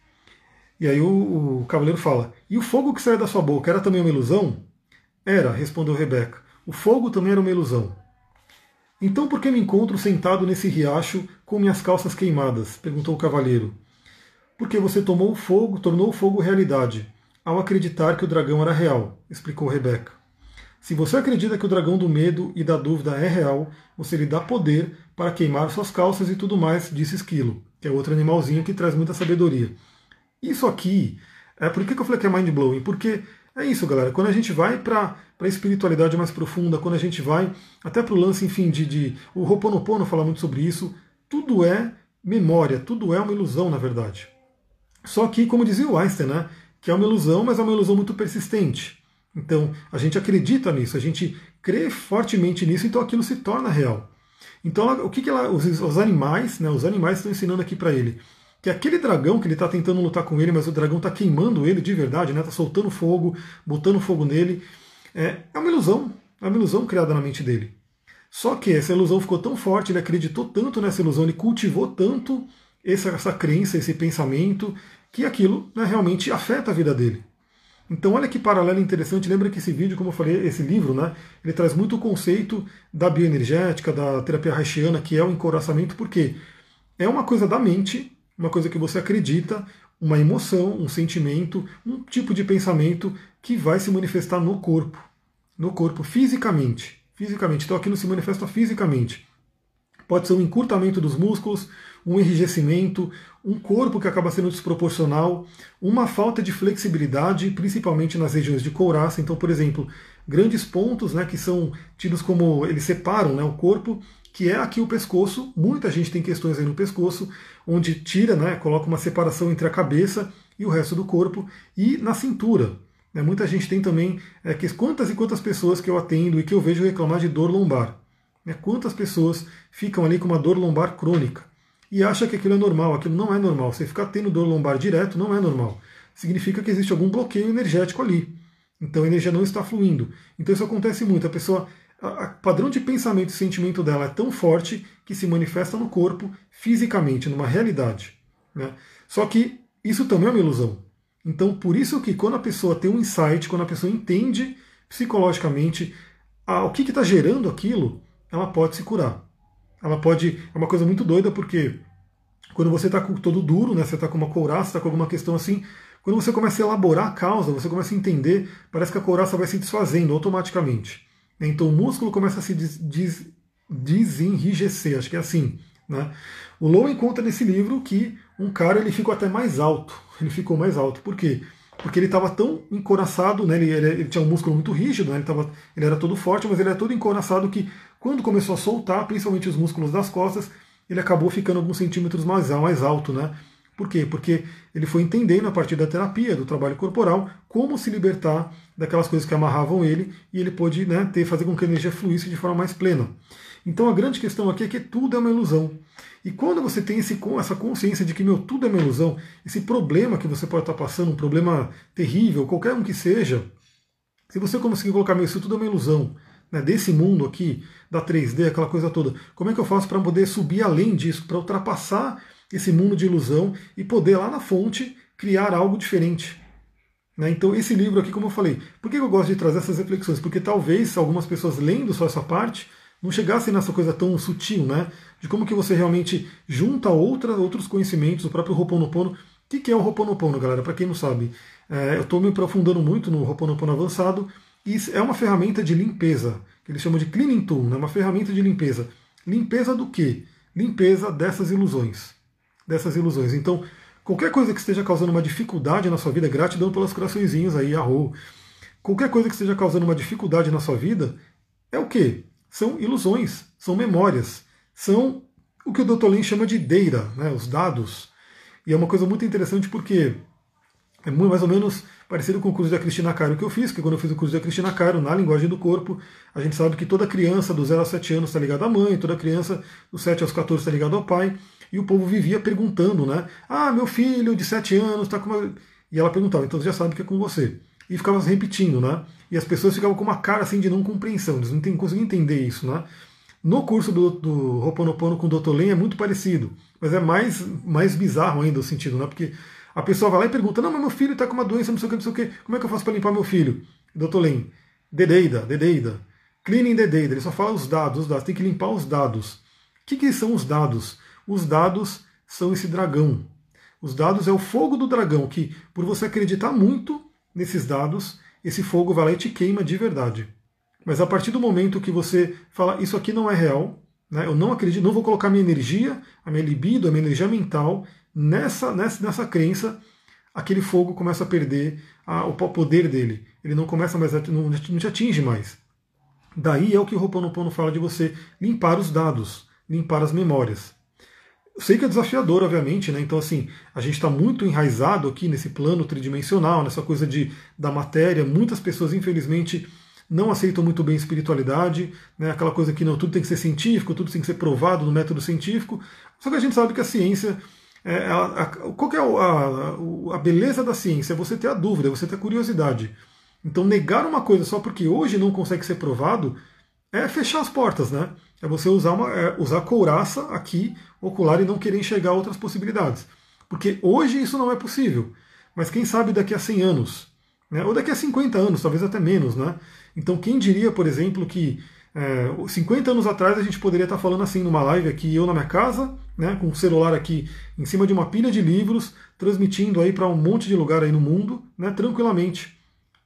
E aí o, o cavaleiro fala: E o fogo que sai da sua boca era também uma ilusão? Era, respondeu Rebeca. O fogo também era uma ilusão. Então por que me encontro sentado nesse riacho com minhas calças queimadas? perguntou o cavalheiro. Porque você tomou o fogo, tornou o fogo realidade, ao acreditar que o dragão era real, explicou Rebeca. Se você acredita que o dragão do medo e da dúvida é real, você lhe dá poder para queimar suas calças e tudo mais, disse Esquilo, que é outro animalzinho que traz muita sabedoria. Isso aqui, é por que eu falei que é mind blowing? Porque é isso, galera. Quando a gente vai para a espiritualidade mais profunda, quando a gente vai até para o lance, enfim, de, de. O Ho'oponopono fala muito sobre isso. Tudo é memória, tudo é uma ilusão, na verdade. Só que, como dizia o Einstein, né, que é uma ilusão, mas é uma ilusão muito persistente. Então, a gente acredita nisso, a gente crê fortemente nisso, então aquilo se torna real. Então, o que, que ela, os, os animais, né, os animais estão ensinando aqui para ele? Que aquele dragão que ele está tentando lutar com ele, mas o dragão está queimando ele de verdade, está né? Tá soltando fogo, botando fogo nele, é, é uma ilusão, é uma ilusão criada na mente dele. Só que essa ilusão ficou tão forte, ele acreditou tanto nessa ilusão, ele cultivou tanto essa, essa crença, esse pensamento, que aquilo né, realmente afeta a vida dele. Então olha que paralelo interessante, lembra que esse vídeo, como eu falei, esse livro, né, ele traz muito o conceito da bioenergética, da terapia haitiana, que é o encoraçamento, porque é uma coisa da mente uma coisa que você acredita, uma emoção, um sentimento, um tipo de pensamento que vai se manifestar no corpo, no corpo fisicamente, fisicamente. Então aquilo se manifesta fisicamente. Pode ser um encurtamento dos músculos, um enrijecimento, um corpo que acaba sendo desproporcional, uma falta de flexibilidade, principalmente nas regiões de couraça. Então, por exemplo, grandes pontos né, que são tidos como eles separam né, o corpo que é aqui o pescoço. Muita gente tem questões aí no pescoço, onde tira, né, coloca uma separação entre a cabeça e o resto do corpo, e na cintura. Né, muita gente tem também é, que quantas e quantas pessoas que eu atendo e que eu vejo reclamar de dor lombar. Né, quantas pessoas ficam ali com uma dor lombar crônica e acha que aquilo é normal. Aquilo não é normal. Você ficar tendo dor lombar direto não é normal. Significa que existe algum bloqueio energético ali. Então a energia não está fluindo. Então isso acontece muito. A pessoa o padrão de pensamento e sentimento dela é tão forte que se manifesta no corpo, fisicamente, numa realidade. Né? Só que isso também é uma ilusão. Então, por isso que quando a pessoa tem um insight, quando a pessoa entende psicologicamente o que está gerando aquilo, ela pode se curar. Ela pode. É uma coisa muito doida porque quando você está todo duro, né, você está com uma couraça, está com alguma questão assim, quando você começa a elaborar a causa, você começa a entender, parece que a couraça vai se desfazendo automaticamente. Então o músculo começa a se des, des, desenrijecer, acho que é assim. Né? O Low encontra nesse livro que um cara ele ficou até mais alto. Ele ficou mais alto. Por quê? Porque ele estava tão encoraçado, né? ele, ele, ele, tinha um músculo muito rígido, né? ele, tava, ele era todo forte, mas ele era todo encoraçado que quando começou a soltar, principalmente os músculos das costas, ele acabou ficando alguns centímetros mais, mais alto. Né? Por quê? Porque ele foi entendendo a partir da terapia, do trabalho corporal, como se libertar daquelas coisas que amarravam ele e ele pôde né, ter, fazer com que a energia fluísse de forma mais plena. Então a grande questão aqui é que tudo é uma ilusão. E quando você tem esse, essa consciência de que meu, tudo é uma ilusão, esse problema que você pode estar passando, um problema terrível, qualquer um que seja, se você conseguir colocar, meu, isso tudo é uma ilusão, né, desse mundo aqui, da 3D, aquela coisa toda, como é que eu faço para poder subir além disso, para ultrapassar esse mundo de ilusão e poder lá na fonte criar algo diferente? Né? Então, esse livro aqui, como eu falei, por que eu gosto de trazer essas reflexões? Porque talvez algumas pessoas lendo só essa parte não chegassem nessa coisa tão sutil, né? De como que você realmente junta outra, outros conhecimentos, o próprio Ho'oponopono. O que, que é o Ho'oponopono, galera? Para quem não sabe, é, eu estou me aprofundando muito no Ho'oponopono avançado e é uma ferramenta de limpeza, que eles chamam de cleaning tool, né? uma ferramenta de limpeza. Limpeza do quê? limpeza dessas ilusões. Dessas ilusões. Então, qualquer coisa que esteja causando uma dificuldade na sua vida, gratidão pelos coraçõezinhos aí, arro. Qualquer coisa que esteja causando uma dificuldade na sua vida, é o quê? São ilusões, são memórias, são o que o Dr. Lin chama de data, né, os dados. E é uma coisa muito interessante porque é mais ou menos parecido com o curso da Cristina Caro que eu fiz, que quando eu fiz o curso da Cristina Caro, na linguagem do corpo, a gente sabe que toda criança do 0 a 7 anos está ligada à mãe, toda criança dos 7 aos 14 está ligada ao pai, e o povo vivia perguntando, né? Ah, meu filho de 7 anos está com uma... E ela perguntava, então você já sabe que é com você. E ficava repetindo, né? E as pessoas ficavam com uma cara assim de não compreensão, eles não conseguiam entender isso, né? No curso do, do Ho'oponopono com o Dr. Len é muito parecido, mas é mais, mais bizarro ainda o sentido, né? Porque a pessoa vai lá e pergunta: Não, mas meu filho está com uma doença, não sei o que, não sei o que, como é que eu faço para limpar meu filho? Doutor Len, dedeida, dedeida. Cleaning dedeida, ele só fala os dados, os dados, tem que limpar os dados. O que, que são os dados? Os dados são esse dragão. Os dados é o fogo do dragão, que por você acreditar muito nesses dados, esse fogo vai lá e te queima de verdade. Mas a partir do momento que você fala, isso aqui não é real, né, eu não acredito, não vou colocar minha energia, a minha libido, a minha energia mental nessa, nessa, nessa crença, aquele fogo começa a perder a, o poder dele. Ele não começa mais a, não, não te atinge mais. Daí é o que o Ho'oponopono fala de você limpar os dados, limpar as memórias. Sei que é desafiador, obviamente, né? Então, assim, a gente está muito enraizado aqui nesse plano tridimensional, nessa coisa de, da matéria. Muitas pessoas, infelizmente, não aceitam muito bem espiritualidade, né? aquela coisa que não, tudo tem que ser científico, tudo tem que ser provado no método científico. Só que a gente sabe que a ciência é, a, a, qual é a, a, beleza da ciência? É você ter a dúvida, é você ter a curiosidade. Então, negar uma coisa só porque hoje não consegue ser provado é fechar as portas, né? É você usar, uma, é usar couraça aqui, ocular, e não querer enxergar outras possibilidades. Porque hoje isso não é possível. Mas quem sabe daqui a 100 anos, né? ou daqui a 50 anos, talvez até menos, né? Então, quem diria, por exemplo, que é, 50 anos atrás a gente poderia estar falando assim numa live aqui, eu na minha casa, né, com o celular aqui em cima de uma pilha de livros, transmitindo aí para um monte de lugar aí no mundo, né, tranquilamente,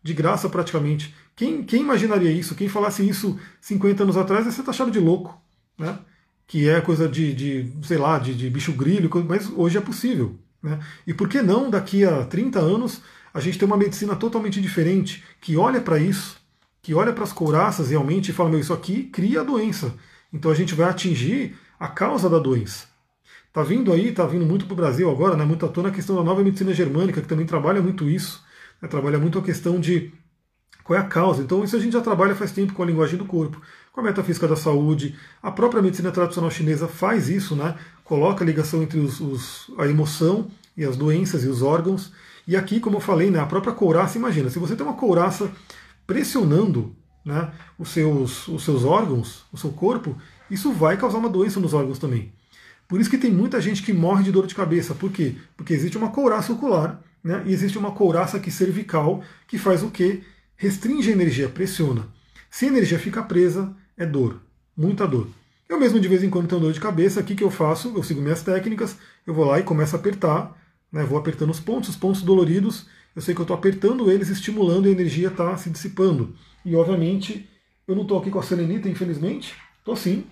de graça praticamente. Quem, quem imaginaria isso? Quem falasse isso 50 anos atrás ia ser taxado de louco, né? Que é coisa de, de sei lá, de, de bicho grilho, mas hoje é possível. Né? E por que não, daqui a 30 anos, a gente ter uma medicina totalmente diferente, que olha para isso, que olha para as couraças realmente e fala, meu, isso aqui cria a doença. Então a gente vai atingir a causa da doença. Está vindo aí, está vindo muito para o Brasil agora, né, muito à tona a questão da nova medicina germânica, que também trabalha muito isso, né, trabalha muito a questão de qual é a causa. Então isso a gente já trabalha faz tempo com a linguagem do corpo, com a metafísica da saúde. A própria medicina tradicional chinesa faz isso, né, coloca a ligação entre os, os, a emoção e as doenças e os órgãos. E aqui, como eu falei, né, a própria couraça, imagina, se você tem uma couraça pressionando né, os, seus, os seus órgãos, o seu corpo, isso vai causar uma doença nos órgãos também. Por isso que tem muita gente que morre de dor de cabeça. Por quê? Porque existe uma couraça ocular né, e existe uma couraça aqui cervical que faz o quê? Restringe a energia, pressiona. Se a energia fica presa, é dor, muita dor. Eu mesmo de vez em quando tenho dor de cabeça, o que, que eu faço? Eu sigo minhas técnicas, eu vou lá e começo a apertar, né, vou apertando os pontos, os pontos doloridos, eu sei que eu estou apertando eles, estimulando e a energia está se dissipando. E obviamente eu não estou aqui com a selenita, infelizmente. Estou sim.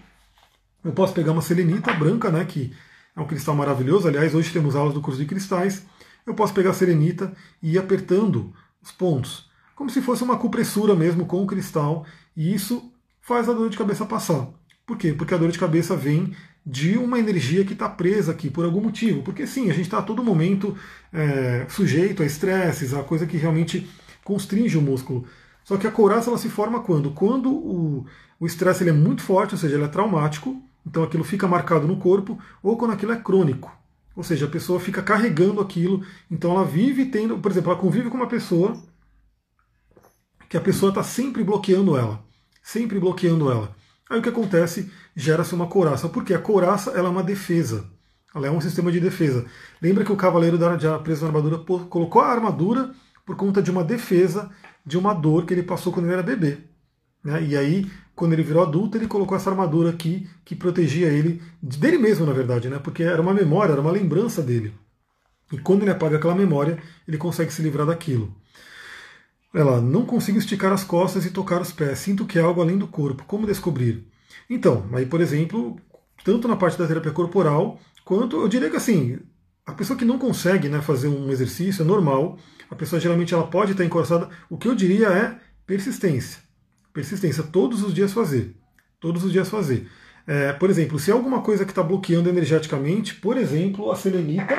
Eu posso pegar uma selenita branca, né, que é um cristal maravilhoso. Aliás, hoje temos aulas do curso de cristais. Eu posso pegar a selenita e ir apertando os pontos, como se fosse uma compressura mesmo com o cristal. E isso faz a dor de cabeça passar. Por quê? Porque a dor de cabeça vem de uma energia que está presa aqui por algum motivo. Porque sim, a gente está a todo momento é, sujeito a estresses, a coisa que realmente constringe o músculo. Só que a couraça ela se forma quando? Quando o estresse ele é muito forte, ou seja, ele é traumático, então aquilo fica marcado no corpo, ou quando aquilo é crônico. Ou seja, a pessoa fica carregando aquilo, então ela vive tendo, por exemplo, ela convive com uma pessoa que a pessoa está sempre bloqueando ela, sempre bloqueando ela. Aí o que acontece? Gera-se uma couraça, porque a couraça ela é uma defesa. Ela é um sistema de defesa. Lembra que o cavaleiro da preso na armadura colocou a armadura por conta de uma defesa de uma dor que ele passou quando ele era bebê. Né? E aí, quando ele virou adulto, ele colocou essa armadura aqui que protegia ele, dele mesmo, na verdade, né? porque era uma memória, era uma lembrança dele. E quando ele apaga aquela memória, ele consegue se livrar daquilo. Ela não consigo esticar as costas e tocar os pés. Sinto que é algo além do corpo. Como descobrir? Então, aí, por exemplo, tanto na parte da terapia corporal, quanto eu diria que assim, a pessoa que não consegue né, fazer um exercício é normal, a pessoa geralmente ela pode estar encoraçada. O que eu diria é persistência. Persistência, todos os dias fazer. Todos os dias fazer. É, por exemplo, se é alguma coisa que está bloqueando energeticamente, por exemplo, a selenita,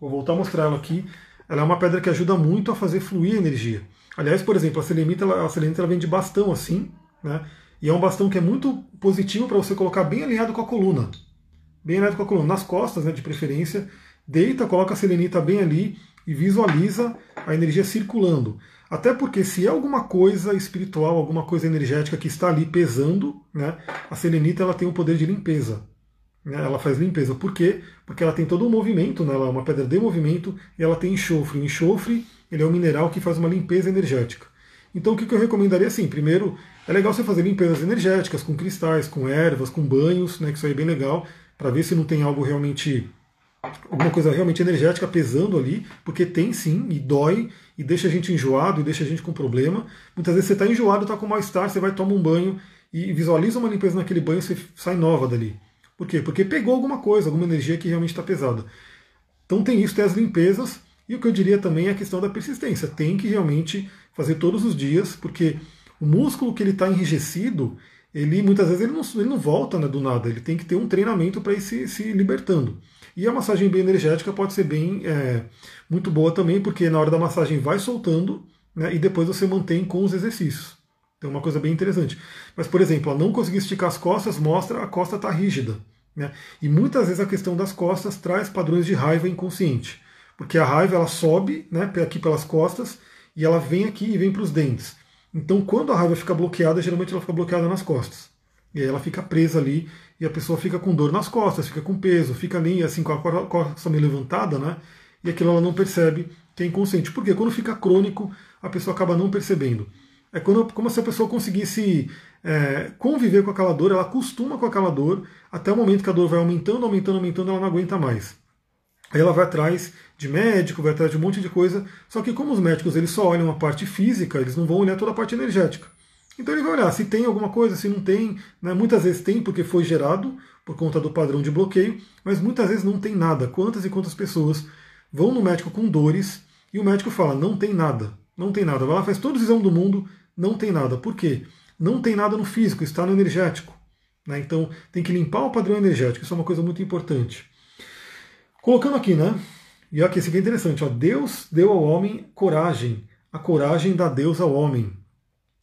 vou voltar a mostrar ela aqui, ela é uma pedra que ajuda muito a fazer fluir a energia. Aliás, por exemplo, a selenita, ela, a selenita ela vem de bastão assim, né? E é um bastão que é muito positivo para você colocar bem alinhado com a coluna. Bem alinhado com a coluna, nas costas, né, de preferência. Deita, coloca a selenita bem ali e visualiza a energia circulando. Até porque se é alguma coisa espiritual, alguma coisa energética que está ali pesando, né, a selenita ela tem o poder de limpeza. Né, ela faz limpeza. Por quê? Porque ela tem todo um movimento, né, ela é uma pedra de movimento e ela tem enxofre. O enxofre ele é um mineral que faz uma limpeza energética. Então o que eu recomendaria assim? Primeiro, é legal você fazer limpezas energéticas com cristais, com ervas, com banhos, né, que isso aí é bem legal, para ver se não tem algo realmente alguma coisa realmente energética pesando ali, porque tem sim, e dói, e deixa a gente enjoado, e deixa a gente com problema. Muitas vezes você está enjoado, está com mal-estar, você vai tomar um banho e visualiza uma limpeza naquele banho, você sai nova dali. Por quê? Porque pegou alguma coisa, alguma energia que realmente está pesada. Então tem isso, tem as limpezas, e o que eu diria também é a questão da persistência. Tem que realmente fazer todos os dias, porque o músculo que ele está enrijecido, ele muitas vezes ele não, ele não volta né, do nada, ele tem que ter um treinamento para ir se, se libertando. E a massagem bem energética pode ser bem é, muito boa também, porque na hora da massagem vai soltando né, e depois você mantém com os exercícios. Então uma coisa bem interessante. Mas, por exemplo, a não conseguir esticar as costas mostra a costa está rígida. Né? E muitas vezes a questão das costas traz padrões de raiva inconsciente. Porque a raiva ela sobe né, aqui pelas costas e ela vem aqui e vem para os dentes. Então, quando a raiva fica bloqueada, geralmente ela fica bloqueada nas costas. E aí ela fica presa ali e a pessoa fica com dor nas costas, fica com peso, fica ali assim com a costa meio levantada, né? E aquilo ela não percebe que é inconsciente. Porque quando fica crônico, a pessoa acaba não percebendo. É quando, como se a pessoa conseguisse é, conviver com aquela dor, ela acostuma com aquela dor, até o momento que a dor vai aumentando, aumentando, aumentando, ela não aguenta mais. Aí ela vai atrás de médico, vai atrás de um monte de coisa. Só que como os médicos eles só olham a parte física, eles não vão olhar toda a parte energética. Então ele vai olhar se tem alguma coisa, se não tem. Né? Muitas vezes tem porque foi gerado por conta do padrão de bloqueio, mas muitas vezes não tem nada. Quantas e quantas pessoas vão no médico com dores e o médico fala, não tem nada, não tem nada. Vai lá, faz todo o exame do mundo, não tem nada. Por quê? Não tem nada no físico, está no energético. Né? Então tem que limpar o padrão energético, isso é uma coisa muito importante. Colocando aqui, né? E aqui, isso aqui é interessante. Ó, Deus deu ao homem coragem. A coragem dá Deus ao homem.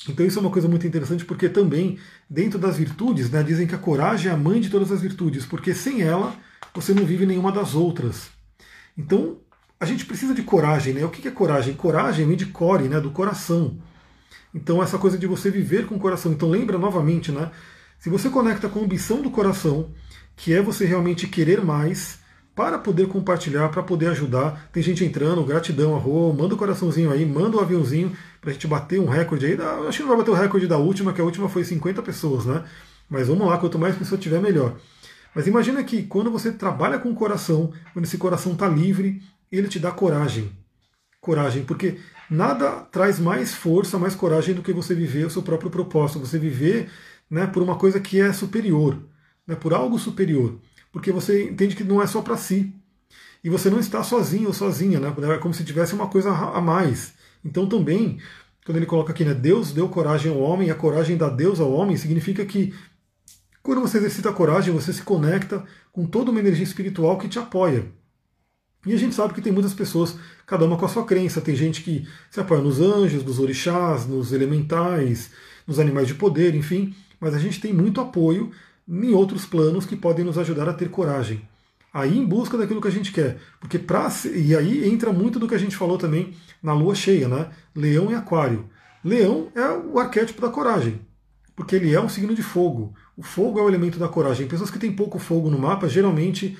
Então isso é uma coisa muito interessante porque também, dentro das virtudes, né, dizem que a coragem é a mãe de todas as virtudes, porque sem ela você não vive nenhuma das outras. Então a gente precisa de coragem, né? O que é coragem? Coragem vem de core, né, do coração. Então essa coisa de você viver com o coração. Então lembra novamente, né? Se você conecta com a ambição do coração, que é você realmente querer mais, para poder compartilhar, para poder ajudar. Tem gente entrando, gratidão, arro, manda o um coraçãozinho aí, manda o um aviãozinho para a gente bater um recorde aí. Acho que não vai bater o recorde da última, que a última foi 50 pessoas, né? Mas vamos lá, quanto mais pessoas tiver, melhor. Mas imagina que quando você trabalha com o coração, quando esse coração está livre, ele te dá coragem. Coragem, porque nada traz mais força, mais coragem do que você viver o seu próprio propósito, você viver né, por uma coisa que é superior, né, por algo superior porque você entende que não é só para si. E você não está sozinho ou sozinha, né? É como se tivesse uma coisa a mais. Então também, quando ele coloca aqui, né, Deus deu coragem ao homem, a coragem dá Deus ao homem, significa que quando você exercita a coragem, você se conecta com toda uma energia espiritual que te apoia. E a gente sabe que tem muitas pessoas, cada uma com a sua crença. Tem gente que se apoia nos anjos, nos orixás, nos elementais, nos animais de poder, enfim. Mas a gente tem muito apoio em outros planos que podem nos ajudar a ter coragem. Aí em busca daquilo que a gente quer. Porque pra, e aí entra muito do que a gente falou também na lua cheia, né? Leão e Aquário. Leão é o arquétipo da coragem, porque ele é um signo de fogo. O fogo é o elemento da coragem. Pessoas que têm pouco fogo no mapa geralmente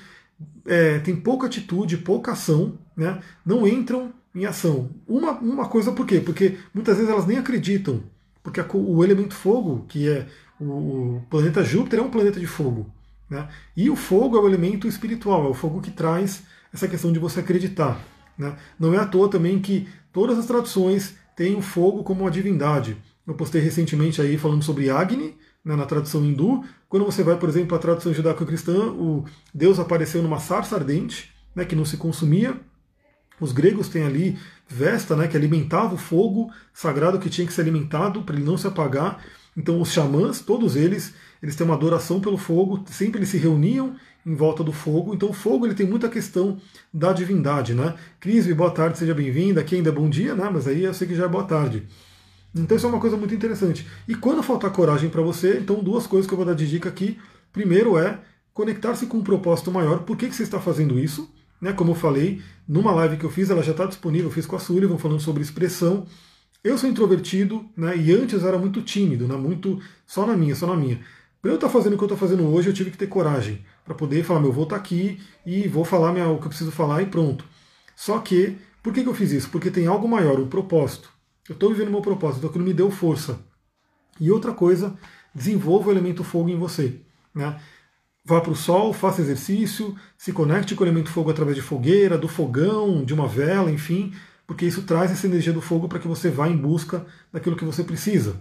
é, têm pouca atitude, pouca ação, né? não entram em ação. Uma, uma coisa por quê? Porque muitas vezes elas nem acreditam. Porque o elemento fogo, que é o planeta Júpiter é um planeta de fogo. Né? E o fogo é o elemento espiritual, é o fogo que traz essa questão de você acreditar. Né? Não é à toa também que todas as traduções têm o fogo como uma divindade. Eu postei recentemente aí falando sobre Agni, né, na tradição hindu. Quando você vai, por exemplo, à tradição judaico-cristã, o Deus apareceu numa sarça ardente, né, que não se consumia. Os gregos têm ali Vesta, né, que alimentava o fogo sagrado que tinha que ser alimentado para ele não se apagar. Então os xamãs, todos eles, eles têm uma adoração pelo fogo, sempre eles se reuniam em volta do fogo. Então o fogo ele tem muita questão da divindade, né? Cris, boa tarde, seja bem-vinda. Aqui ainda é bom dia, né? Mas aí eu sei que já é boa tarde. Então isso é uma coisa muito interessante. E quando faltar coragem para você, então duas coisas que eu vou dar de dica aqui. Primeiro é conectar-se com um propósito maior. Por que, que você está fazendo isso? Né, como eu falei, numa live que eu fiz, ela já está disponível, eu fiz com a Sullivan falando sobre expressão. Eu sou introvertido, né, e antes era muito tímido, né, muito só na minha, só na minha. Para eu estar tá fazendo o que eu estou fazendo hoje, eu tive que ter coragem para poder falar, meu, vou estar tá aqui e vou falar minha, o que eu preciso falar e pronto. Só que, por que, que eu fiz isso? Porque tem algo maior, um propósito. Eu estou vivendo o meu propósito, aquilo me deu força. E outra coisa, desenvolva o elemento fogo em você. Né? Vá para o sol, faça exercício, se conecte com o elemento fogo através de fogueira, do fogão, de uma vela, enfim, porque isso traz essa energia do fogo para que você vá em busca daquilo que você precisa.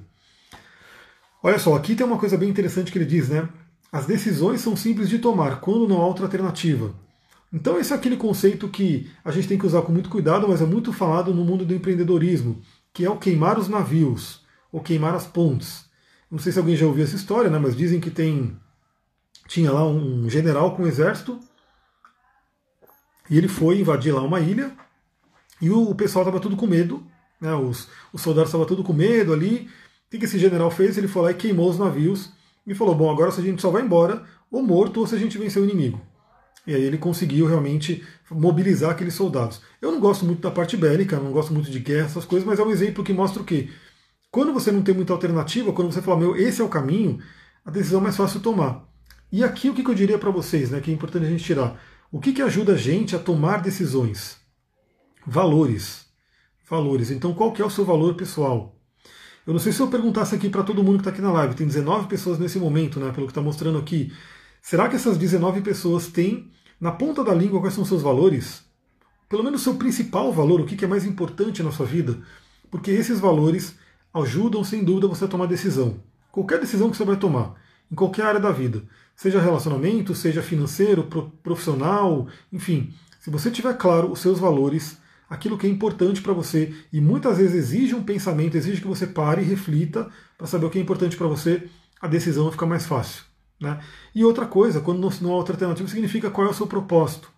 Olha só, aqui tem uma coisa bem interessante que ele diz, né? As decisões são simples de tomar quando não há outra alternativa. Então esse é aquele conceito que a gente tem que usar com muito cuidado, mas é muito falado no mundo do empreendedorismo, que é o queimar os navios, ou queimar as pontes. Não sei se alguém já ouviu essa história, né? mas dizem que tem tinha lá um general com um exército e ele foi invadir lá uma ilha e o pessoal estava tudo com medo, né? os, os soldados estavam tudo com medo ali. O que, esse general fez? Ele foi lá e queimou os navios e falou: Bom, agora se a gente só vai embora, ou morto, ou se a gente vencer o inimigo. E aí ele conseguiu realmente mobilizar aqueles soldados. Eu não gosto muito da parte bélica, não gosto muito de guerra, essas coisas, mas é um exemplo que mostra o quê? Quando você não tem muita alternativa, quando você fala, meu, esse é o caminho, a decisão é mais fácil tomar. E aqui o que eu diria para vocês, né, que é importante a gente tirar? O que, que ajuda a gente a tomar decisões? Valores. Valores. Então, qual que é o seu valor pessoal? Eu não sei se eu perguntasse aqui para todo mundo que está aqui na live, tem 19 pessoas nesse momento, né, pelo que está mostrando aqui. Será que essas 19 pessoas têm na ponta da língua quais são seus valores? Pelo menos seu principal valor, o que é mais importante na sua vida? Porque esses valores ajudam, sem dúvida, você a tomar decisão. Qualquer decisão que você vai tomar, em qualquer área da vida, seja relacionamento, seja financeiro, profissional, enfim, se você tiver claro os seus valores, aquilo que é importante para você e muitas vezes exige um pensamento, exige que você pare e reflita para saber o que é importante para você, a decisão fica mais fácil. Né? E outra coisa, quando não há outra alternativa, significa qual é o seu propósito.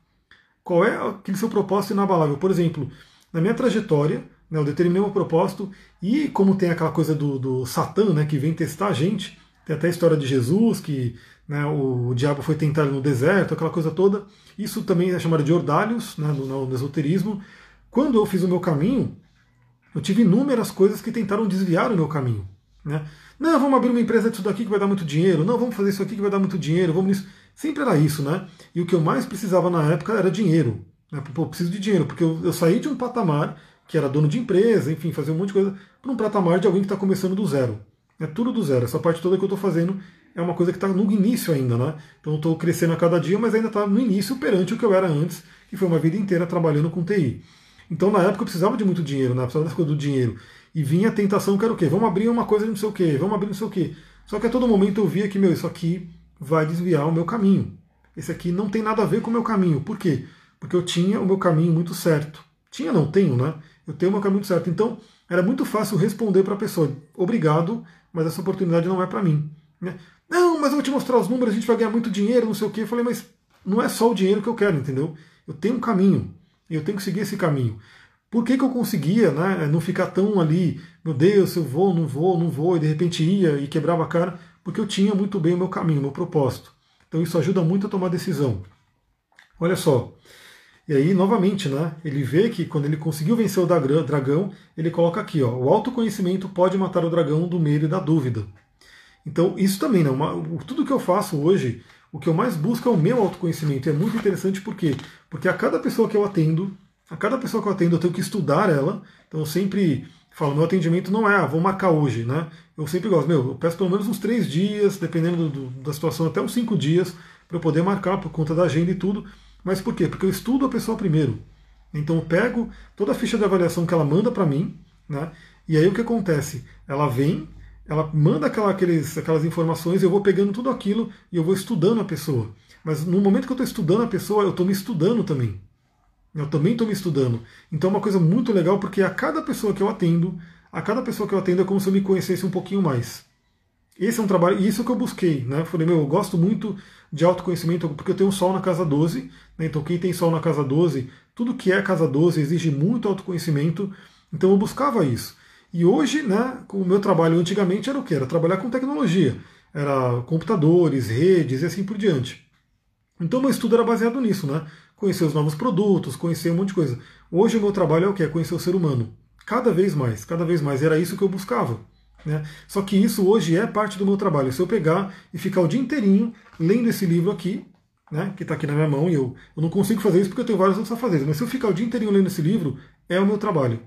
Qual é aquele seu propósito inabalável? Por exemplo, na minha trajetória, né, eu determinei um propósito e como tem aquela coisa do, do Satã, né, que vem testar a gente, tem até a história de Jesus, que né, o, o, diabo foi tentar no deserto, aquela coisa toda. Isso também é chamado de ordalhos né, no, no esoterismo. Quando eu fiz o meu caminho, eu tive inúmeras coisas que tentaram desviar o meu caminho. Né? Não, vamos abrir uma empresa disso daqui que vai dar muito dinheiro. Não, vamos fazer isso aqui que vai dar muito dinheiro. Vamos nisso. Sempre era isso, né? E o que eu mais precisava na época era dinheiro. Né? Pô, preciso de dinheiro, porque eu, eu saí de um patamar que era dono de empresa, enfim, fazer um monte de coisa, para um patamar de alguém que está começando do zero. É tudo do zero. Essa parte toda que eu estou fazendo é uma coisa que está no início ainda, né? Então estou crescendo a cada dia, mas ainda está no início perante o que eu era antes, que foi uma vida inteira trabalhando com TI. Então, na época, eu precisava de muito dinheiro, né? Eu precisava das coisas do dinheiro. E vinha a tentação que era o quê? Vamos abrir uma coisa de não sei o quê, vamos abrir não sei o quê. Só que a todo momento eu via que, meu, isso aqui vai desviar o meu caminho. Esse aqui não tem nada a ver com o meu caminho. Por quê? Porque eu tinha o meu caminho muito certo. Tinha, não tenho, né? Eu tenho o meu caminho muito certo. Então, era muito fácil responder para a pessoa: obrigado, mas essa oportunidade não é para mim. Né? Não, mas eu vou te mostrar os números, a gente vai ganhar muito dinheiro, não sei o quê. Eu falei, mas não é só o dinheiro que eu quero, entendeu? Eu tenho um caminho. Eu tenho que seguir esse caminho. Por que, que eu conseguia né, não ficar tão ali, meu Deus, eu vou, não vou, não vou, e de repente ia e quebrava a cara? Porque eu tinha muito bem o meu caminho, o meu propósito. Então isso ajuda muito a tomar decisão. Olha só. E aí, novamente, né, ele vê que quando ele conseguiu vencer o dragão, ele coloca aqui, ó, o autoconhecimento pode matar o dragão do medo e da dúvida. Então, isso também, né, uma, tudo que eu faço hoje, o que eu mais busco é o meu autoconhecimento. E é muito interessante por quê? Porque a cada pessoa que eu atendo, a cada pessoa que eu atendo, eu tenho que estudar ela. Então eu sempre falo, meu atendimento não é, ah, vou marcar hoje, né? Eu sempre gosto, meu, eu peço pelo menos uns três dias, dependendo do, da situação, até uns cinco dias, para eu poder marcar por conta da agenda e tudo. Mas por quê? Porque eu estudo a pessoa primeiro. Então eu pego toda a ficha de avaliação que ela manda para mim, né? E aí o que acontece? Ela vem, ela manda aquela, aqueles, aquelas informações, eu vou pegando tudo aquilo e eu vou estudando a pessoa. Mas no momento que eu estou estudando a pessoa, eu estou me estudando também. Eu também estou me estudando. Então é uma coisa muito legal porque a cada pessoa que eu atendo, a cada pessoa que eu atendo é como se eu me conhecesse um pouquinho mais. Esse é um trabalho, e isso é que eu busquei, né? Falei, meu, eu gosto muito de autoconhecimento, porque eu tenho sol na casa 12, né? então quem tem sol na casa 12, tudo que é casa 12 exige muito autoconhecimento, então eu buscava isso. E hoje, né, o meu trabalho antigamente era o que? Era trabalhar com tecnologia, era computadores, redes e assim por diante. Então meu estudo era baseado nisso, né? Conhecer os novos produtos, conhecer um monte de coisa. Hoje o meu trabalho é o que? É conhecer o ser humano. Cada vez mais, cada vez mais. Era isso que eu buscava. Né? Só que isso hoje é parte do meu trabalho. Se eu pegar e ficar o dia inteirinho lendo esse livro aqui, né, que está aqui na minha mão, e eu, eu não consigo fazer isso porque eu tenho vários outros afazeres, mas se eu ficar o dia inteirinho lendo esse livro, é o meu trabalho.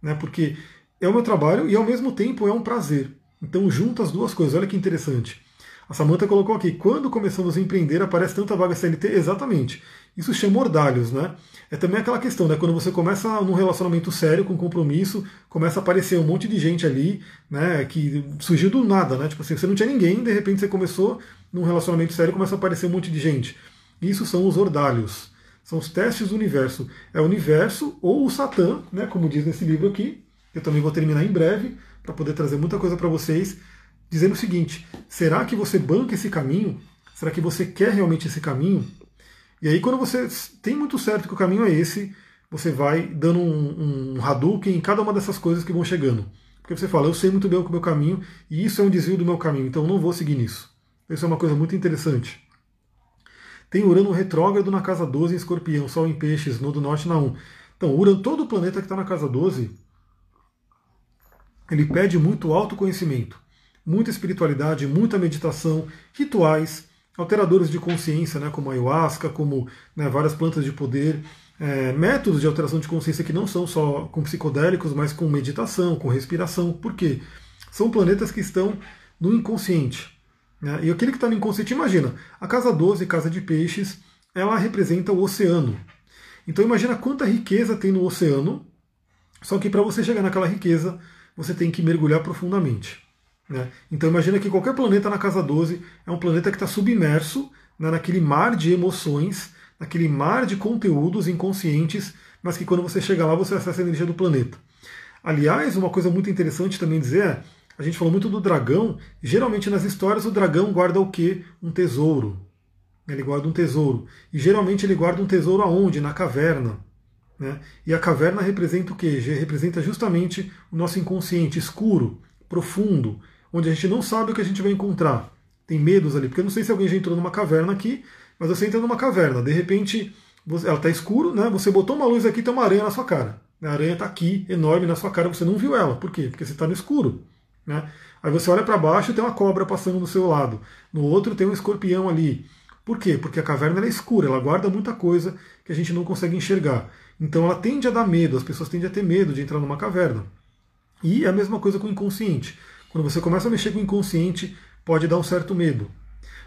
Né, porque é o meu trabalho e ao mesmo tempo é um prazer. Então junta as duas coisas, olha que interessante. A Samanta colocou aqui, quando começamos a empreender, aparece tanta vaga CLT? Exatamente. Isso chama ordalhos, né? É também aquela questão, né? Quando você começa num relacionamento sério, com compromisso, começa a aparecer um monte de gente ali, né? Que surgiu do nada, né? Tipo assim, você não tinha ninguém, de repente você começou num relacionamento sério, começa a aparecer um monte de gente. Isso são os ordalhos. São os testes do universo. É o universo ou o Satã, né? Como diz nesse livro aqui. Eu também vou terminar em breve para poder trazer muita coisa para vocês, dizendo o seguinte: será que você banca esse caminho? Será que você quer realmente esse caminho? E aí, quando você tem muito certo que o caminho é esse, você vai dando um, um Hadouken em cada uma dessas coisas que vão chegando. Porque você fala, eu sei muito bem o meu caminho, e isso é um desvio do meu caminho, então eu não vou seguir nisso. Isso é uma coisa muito interessante. Tem Urano retrógrado na casa 12 em escorpião, Sol em peixes, no do norte na 1. Então, Urano, todo o planeta que está na casa 12, ele pede muito autoconhecimento, muita espiritualidade, muita meditação, rituais, alteradores de consciência, né, como ayahuasca, como né, várias plantas de poder, é, métodos de alteração de consciência que não são só com psicodélicos, mas com meditação, com respiração. Por quê? São planetas que estão no inconsciente. Né? E aquele que está no inconsciente, imagina, a casa 12, casa de peixes, ela representa o oceano. Então imagina quanta riqueza tem no oceano, só que para você chegar naquela riqueza, você tem que mergulhar profundamente. Né? Então imagina que qualquer planeta na casa 12 é um planeta que está submerso né, naquele mar de emoções, naquele mar de conteúdos inconscientes, mas que quando você chega lá você acessa a energia do planeta. Aliás, uma coisa muito interessante também dizer é, a gente falou muito do dragão, geralmente nas histórias o dragão guarda o quê? Um tesouro. Ele guarda um tesouro. E geralmente ele guarda um tesouro aonde? Na caverna. Né? E a caverna representa o quê? Representa justamente o nosso inconsciente escuro, profundo, onde a gente não sabe o que a gente vai encontrar. Tem medos ali, porque eu não sei se alguém já entrou numa caverna aqui, mas você entra numa caverna, de repente ela está escuro, né? Você botou uma luz aqui, tem uma aranha na sua cara. A aranha está aqui, enorme na sua cara, você não viu ela. Por quê? Porque você está no escuro. Né? Aí você olha para baixo e tem uma cobra passando do seu lado. No outro tem um escorpião ali. Por quê? Porque a caverna é escura, ela guarda muita coisa que a gente não consegue enxergar. Então ela tende a dar medo, as pessoas tendem a ter medo de entrar numa caverna. E é a mesma coisa com o inconsciente. Quando você começa a mexer com o inconsciente, pode dar um certo medo.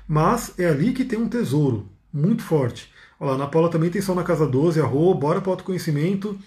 Mas é ali que tem um tesouro muito forte. Olha lá, a Paula também tem sol na casa 12, a Rô, bora para o autoconhecimento.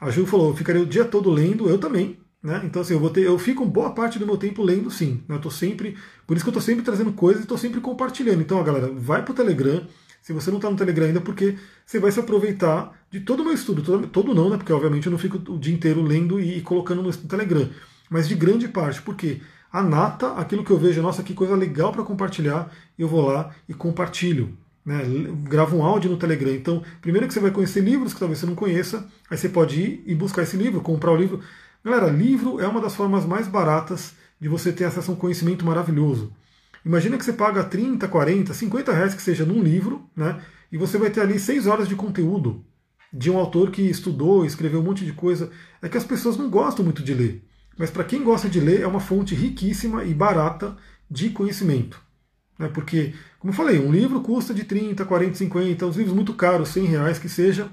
A Ju falou, eu ficaria o dia todo lendo, eu também. Né? Então assim, eu, vou ter, eu fico boa parte do meu tempo lendo sim. Né? Eu tô sempre, por isso que eu estou sempre trazendo coisas e estou sempre compartilhando. Então, ó, galera, vai para o Telegram. Se você não está no Telegram ainda, porque você vai se aproveitar de todo o meu estudo. Todo, todo não, né? Porque obviamente eu não fico o dia inteiro lendo e, e colocando no Telegram mas de grande parte, porque a nata, aquilo que eu vejo, nossa, que coisa legal para compartilhar, eu vou lá e compartilho. Né? Gravo um áudio no Telegram. Então, primeiro que você vai conhecer livros que talvez você não conheça, aí você pode ir e buscar esse livro, comprar o livro. Galera, livro é uma das formas mais baratas de você ter acesso a um conhecimento maravilhoso. Imagina que você paga 30, 40, 50 reais que seja num livro, né? E você vai ter ali 6 horas de conteúdo de um autor que estudou, escreveu um monte de coisa. É que as pessoas não gostam muito de ler. Mas para quem gosta de ler, é uma fonte riquíssima e barata de conhecimento. Né? Porque, como eu falei, um livro custa de 30, 40, 50, uns livros muito caros, 100 reais que seja.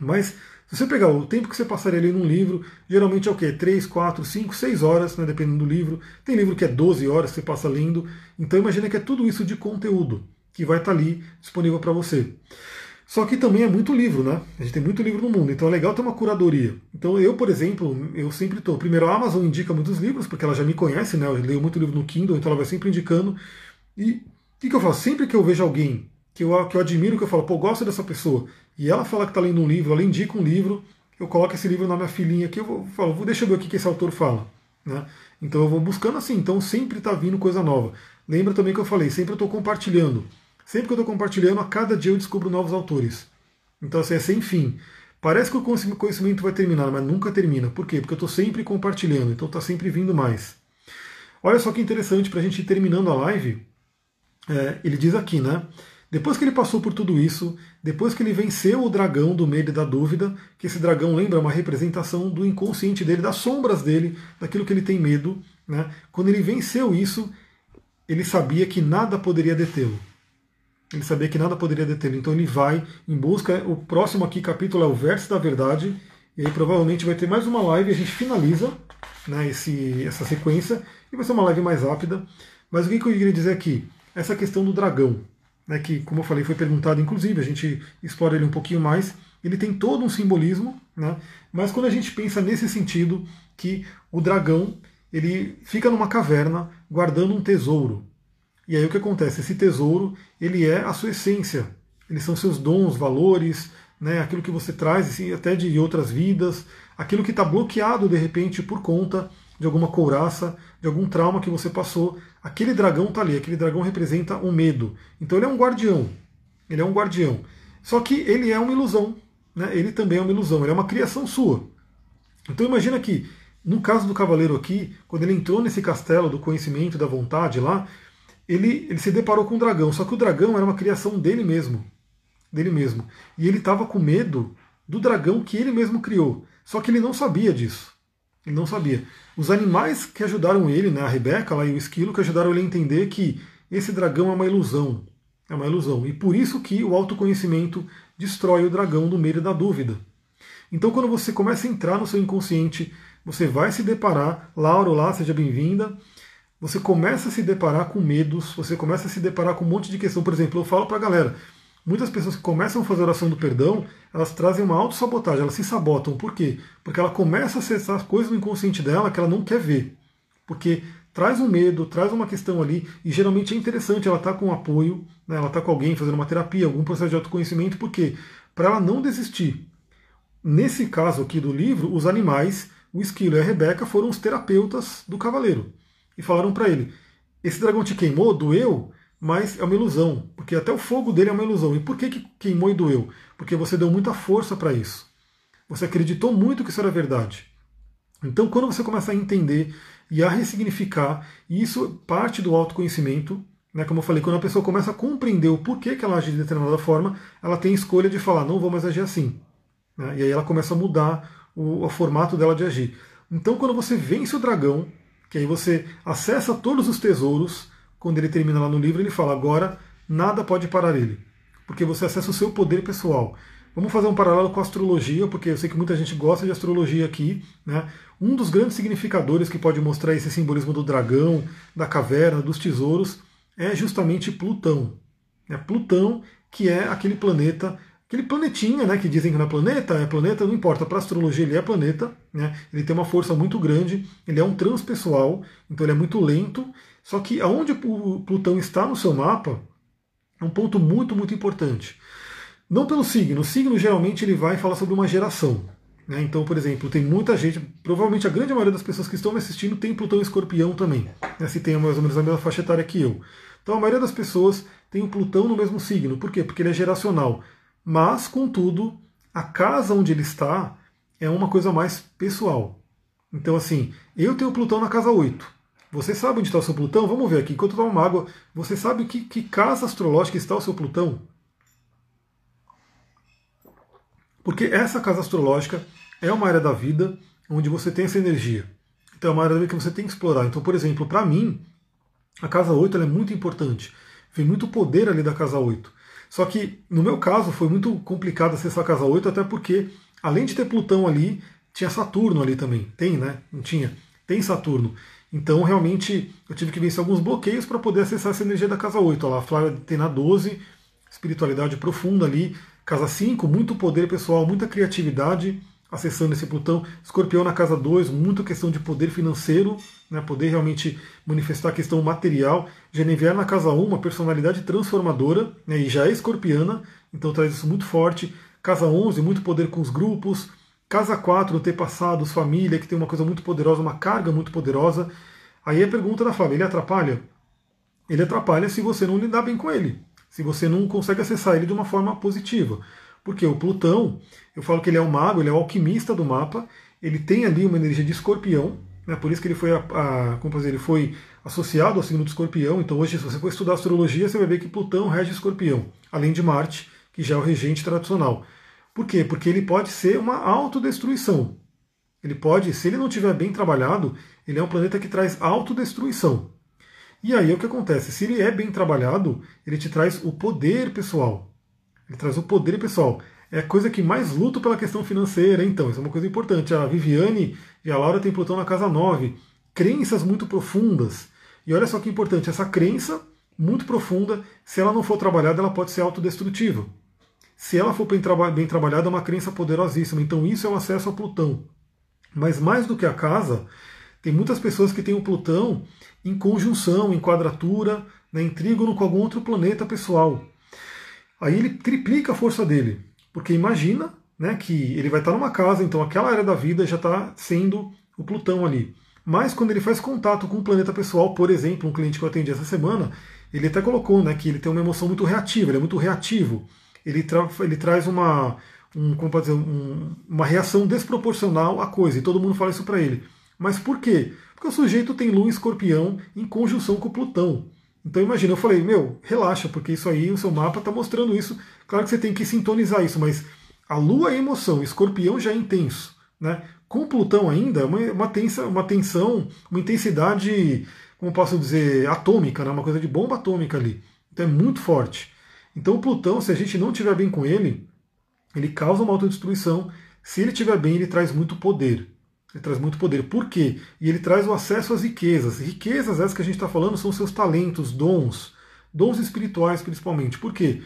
Mas se você pegar o tempo que você passaria lendo um livro, geralmente é o quê? 3, 4, 5, 6 horas, né, dependendo do livro. Tem livro que é 12 horas que você passa lendo. Então imagina que é tudo isso de conteúdo que vai estar ali disponível para você. Só que também é muito livro, né? A gente tem muito livro no mundo, então é legal ter uma curadoria. Então eu, por exemplo, eu sempre estou. Primeiro, a Amazon indica muitos livros, porque ela já me conhece, né? Eu leio muito livro no Kindle, então ela vai sempre indicando. E o que, que eu faço? Sempre que eu vejo alguém que eu, que eu admiro, que eu falo, pô, gosto dessa pessoa, e ela fala que está lendo um livro, ela indica um livro, eu coloco esse livro na minha filhinha aqui, eu vou, falo, vou deixa eu ver o que, que esse autor fala. Né? Então eu vou buscando assim, então sempre está vindo coisa nova. Lembra também que eu falei, sempre eu estou compartilhando. Sempre que eu estou compartilhando, a cada dia eu descubro novos autores. Então, assim, é sem fim. Parece que o conhecimento vai terminar, mas nunca termina. Por quê? Porque eu estou sempre compartilhando, então está sempre vindo mais. Olha só que interessante para a gente ir terminando a live. É, ele diz aqui, né? Depois que ele passou por tudo isso, depois que ele venceu o dragão do medo e da dúvida, que esse dragão lembra uma representação do inconsciente dele, das sombras dele, daquilo que ele tem medo, né? quando ele venceu isso, ele sabia que nada poderia detê-lo. Ele sabia que nada poderia detê-lo. Então ele vai em busca. O próximo aqui capítulo é o verso da verdade. E aí provavelmente vai ter mais uma live. A gente finaliza né, esse, essa sequência. E vai ser uma live mais rápida. Mas o que eu queria dizer aqui? Essa questão do dragão. Né, que, como eu falei, foi perguntado, inclusive, a gente explora ele um pouquinho mais. Ele tem todo um simbolismo. Né, mas quando a gente pensa nesse sentido, que o dragão ele fica numa caverna guardando um tesouro. E aí o que acontece? Esse tesouro, ele é a sua essência. Eles são seus dons, valores, né, aquilo que você traz assim, até de outras vidas, aquilo que está bloqueado de repente por conta de alguma couraça, de algum trauma que você passou. Aquele dragão está ali, aquele dragão representa o um medo. Então ele é um guardião. Ele é um guardião. Só que ele é uma ilusão. Né? Ele também é uma ilusão, ele é uma criação sua. Então imagina que, no caso do cavaleiro aqui, quando ele entrou nesse castelo do conhecimento da vontade lá, ele, ele se deparou com um dragão, só que o dragão era uma criação dele mesmo. Dele mesmo. E ele estava com medo do dragão que ele mesmo criou. Só que ele não sabia disso. Ele não sabia. Os animais que ajudaram ele, né, a Rebeca lá e o esquilo, que ajudaram ele a entender que esse dragão é uma ilusão. É uma ilusão. E por isso que o autoconhecimento destrói o dragão do medo e da dúvida. Então, quando você começa a entrar no seu inconsciente, você vai se deparar, Laura, seja bem-vinda, você começa a se deparar com medos, você começa a se deparar com um monte de questão. Por exemplo, eu falo para a galera, muitas pessoas que começam a fazer oração do perdão, elas trazem uma autossabotagem, elas se sabotam. Por quê? Porque ela começa a acessar coisas no inconsciente dela que ela não quer ver. Porque traz um medo, traz uma questão ali, e geralmente é interessante, ela está com apoio, né, ela está com alguém fazendo uma terapia, algum processo de autoconhecimento, porque para ela não desistir. Nesse caso aqui do livro, os animais, o esquilo e a Rebeca foram os terapeutas do cavaleiro e falaram para ele: esse dragão te queimou, doeu, mas é uma ilusão, porque até o fogo dele é uma ilusão. E por que, que queimou e doeu? Porque você deu muita força para isso. Você acreditou muito que isso era verdade. Então, quando você começa a entender e a ressignificar, e isso parte do autoconhecimento, né, como eu falei, quando a pessoa começa a compreender o porquê que ela age de determinada forma, ela tem escolha de falar, não vou mais agir assim. Né, e aí ela começa a mudar o, o formato dela de agir. Então, quando você vence o dragão, que aí você acessa todos os tesouros. Quando ele termina lá no livro, ele fala: agora nada pode parar ele, porque você acessa o seu poder pessoal. Vamos fazer um paralelo com a astrologia, porque eu sei que muita gente gosta de astrologia aqui. Né? Um dos grandes significadores que pode mostrar esse simbolismo do dragão, da caverna, dos tesouros, é justamente Plutão. É Plutão, que é aquele planeta aquele planetinha, né, que dizem que não é planeta, é planeta, não importa, para astrologia ele é planeta, né, ele tem uma força muito grande, ele é um transpessoal, então ele é muito lento, só que aonde o Plutão está no seu mapa é um ponto muito, muito importante. Não pelo signo, o signo geralmente ele vai falar sobre uma geração. Né, então, por exemplo, tem muita gente, provavelmente a grande maioria das pessoas que estão me assistindo tem Plutão em escorpião também, né, se tem mais ou menos a mesma faixa etária que eu. Então a maioria das pessoas tem o Plutão no mesmo signo, por quê? Porque ele é geracional. Mas, contudo, a casa onde ele está é uma coisa mais pessoal. Então, assim, eu tenho Plutão na casa 8. Você sabe onde está o seu Plutão? Vamos ver aqui. Enquanto eu tomo água, você sabe que, que casa astrológica está o seu Plutão? Porque essa casa astrológica é uma área da vida onde você tem essa energia. Então é uma área da vida que você tem que explorar. Então, por exemplo, para mim, a casa 8 é muito importante. Vem muito poder ali da casa 8. Só que, no meu caso, foi muito complicado acessar a casa 8, até porque, além de ter Plutão ali, tinha Saturno ali também. Tem, né? Não tinha. Tem Saturno. Então, realmente, eu tive que vencer alguns bloqueios para poder acessar essa energia da casa 8. Olha lá, a Flávia tem na 12, espiritualidade profunda ali. Casa 5, muito poder pessoal, muita criatividade acessando esse Plutão. Escorpião na casa 2, muita questão de poder financeiro, né, poder realmente manifestar a questão material. Genevieve na casa 1, uma personalidade transformadora, né, e já é escorpiana, então traz isso muito forte. Casa 11, muito poder com os grupos. Casa 4, antepassados, família, que tem uma coisa muito poderosa, uma carga muito poderosa. Aí a pergunta da Flávia, ele atrapalha? Ele atrapalha se você não lidar bem com ele, se você não consegue acessar ele de uma forma positiva. Porque o Plutão, eu falo que ele é o mago, ele é o alquimista do mapa, ele tem ali uma energia de escorpião, né, por isso que ele foi, a, a, como dizer, ele foi associado ao signo de escorpião. Então hoje, se você for estudar astrologia, você vai ver que Plutão rege escorpião, além de Marte, que já é o regente tradicional. Por quê? Porque ele pode ser uma autodestruição. Ele pode, se ele não tiver bem trabalhado, ele é um planeta que traz autodestruição. E aí o que acontece? Se ele é bem trabalhado, ele te traz o poder pessoal. Ele traz o poder pessoal. É a coisa que mais luta pela questão financeira, então. Isso é uma coisa importante. A Viviane e a Laura têm Plutão na casa 9. Crenças muito profundas. E olha só que importante, essa crença muito profunda, se ela não for trabalhada, ela pode ser autodestrutiva. Se ela for bem, traba bem trabalhada, é uma crença poderosíssima. Então isso é o acesso a Plutão. Mas mais do que a casa, tem muitas pessoas que têm o Plutão em conjunção, em quadratura, né, em trígono com algum outro planeta pessoal. Aí ele triplica a força dele. Porque imagina né, que ele vai estar numa casa, então aquela área da vida já está sendo o Plutão ali. Mas quando ele faz contato com o planeta pessoal, por exemplo, um cliente que eu atendi essa semana, ele até colocou né, que ele tem uma emoção muito reativa, ele é muito reativo ele, tra ele traz uma, um, como dizer, um, uma reação desproporcional à coisa, e todo mundo fala isso para ele. Mas por quê? Porque o sujeito tem Lua escorpião em conjunção com Plutão. Então imagina, eu falei, meu, relaxa, porque isso aí, o seu mapa está mostrando isso. Claro que você tem que sintonizar isso, mas a Lua é emoção, escorpião já é intenso. Né? Com Plutão ainda, uma, uma, tensa, uma tensão, uma intensidade, como posso dizer, atômica, né? uma coisa de bomba atômica ali. Então é muito forte. Então o Plutão, se a gente não tiver bem com ele, ele causa uma autodestruição. Se ele estiver bem, ele traz muito poder. Ele traz muito poder. Por quê? E ele traz o acesso às riquezas. Riquezas, essas que a gente está falando, são seus talentos, dons, dons espirituais principalmente. Por quê?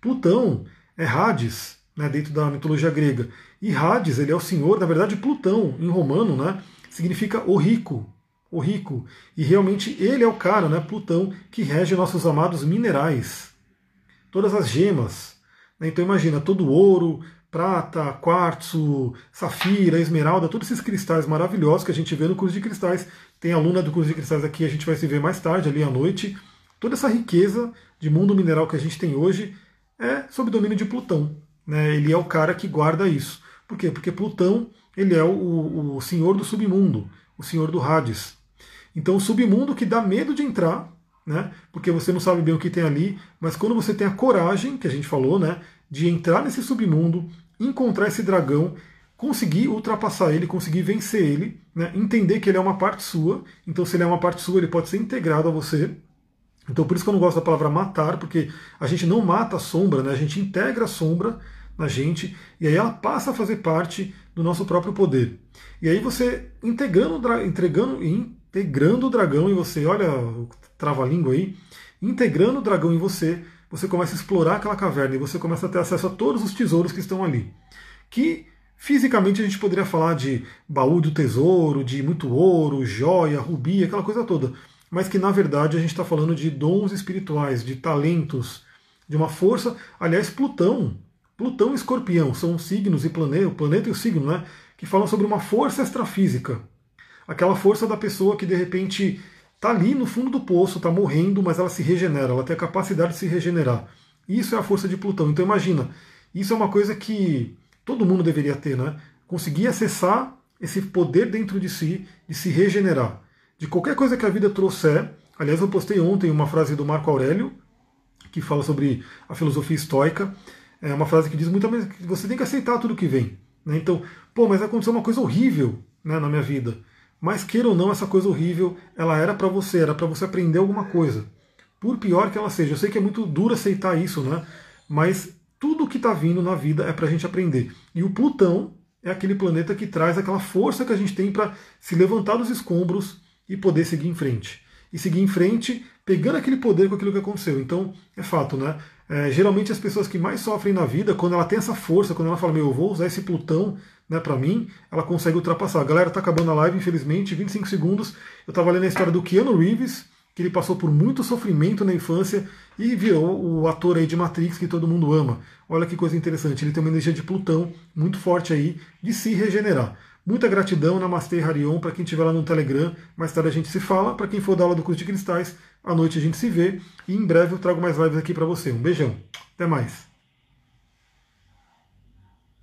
Plutão é Hades, né, dentro da mitologia grega. E Hades, ele é o senhor, na verdade, Plutão, em romano, né, significa o rico. O rico. E realmente ele é o cara, né, Plutão, que rege nossos amados minerais todas as gemas. Então imagina todo o ouro, prata, quartzo, safira, esmeralda, todos esses cristais maravilhosos que a gente vê no curso de cristais. Tem aluna do curso de cristais aqui, a gente vai se ver mais tarde, ali à noite. Toda essa riqueza de mundo mineral que a gente tem hoje é sob domínio de Plutão. Né? Ele é o cara que guarda isso. Por quê? Porque Plutão ele é o, o senhor do submundo, o senhor do Hades. Então o submundo que dá medo de entrar né? Porque você não sabe bem o que tem ali, mas quando você tem a coragem, que a gente falou, né, de entrar nesse submundo, encontrar esse dragão, conseguir ultrapassar ele, conseguir vencer ele, né, entender que ele é uma parte sua. Então, se ele é uma parte sua, ele pode ser integrado a você. Então, por isso que eu não gosto da palavra matar, porque a gente não mata a sombra, né? A gente integra a sombra na gente e aí ela passa a fazer parte do nosso próprio poder. E aí você integrando, entregando, integrando o dragão em você, olha, trava-língua aí, integrando o dragão em você, você começa a explorar aquela caverna e você começa a ter acesso a todos os tesouros que estão ali. Que fisicamente a gente poderia falar de baú do tesouro, de muito ouro, joia, rubi, aquela coisa toda. Mas que na verdade a gente está falando de dons espirituais, de talentos, de uma força. Aliás, Plutão, Plutão e Escorpião são signos e planeta, o planeta e o signo, né? Que falam sobre uma força extrafísica. Aquela força da pessoa que de repente está ali no fundo do poço, está morrendo, mas ela se regenera, ela tem a capacidade de se regenerar. Isso é a força de Plutão. Então imagina, isso é uma coisa que todo mundo deveria ter, né? Conseguir acessar esse poder dentro de si, de se regenerar. De qualquer coisa que a vida trouxer. Aliás, eu postei ontem uma frase do Marco Aurélio, que fala sobre a filosofia estoica. É uma frase que diz muito que você tem que aceitar tudo que vem. Né? Então, pô, mas aconteceu uma coisa horrível né, na minha vida. Mas queira ou não, essa coisa horrível, ela era para você, era para você aprender alguma coisa. Por pior que ela seja. Eu sei que é muito duro aceitar isso, né? Mas tudo que está vindo na vida é para a gente aprender. E o Plutão é aquele planeta que traz aquela força que a gente tem para se levantar dos escombros e poder seguir em frente. E seguir em frente pegando aquele poder com aquilo que aconteceu. Então, é fato, né? É, geralmente as pessoas que mais sofrem na vida, quando ela tem essa força, quando ela fala, meu, eu vou usar esse Plutão né, para mim, ela consegue ultrapassar. Galera tá acabando a live, infelizmente, 25 segundos. Eu estava lendo a história do Keanu Reeves, que ele passou por muito sofrimento na infância e virou o ator aí de Matrix que todo mundo ama. Olha que coisa interessante, ele tem uma energia de Plutão muito forte aí de se regenerar. Muita gratidão, Namastê Harion, para quem estiver lá no Telegram. Mais tarde a gente se fala. Para quem for da aula do curso de cristais, à noite a gente se vê. E em breve eu trago mais lives aqui para você. Um beijão. Até mais.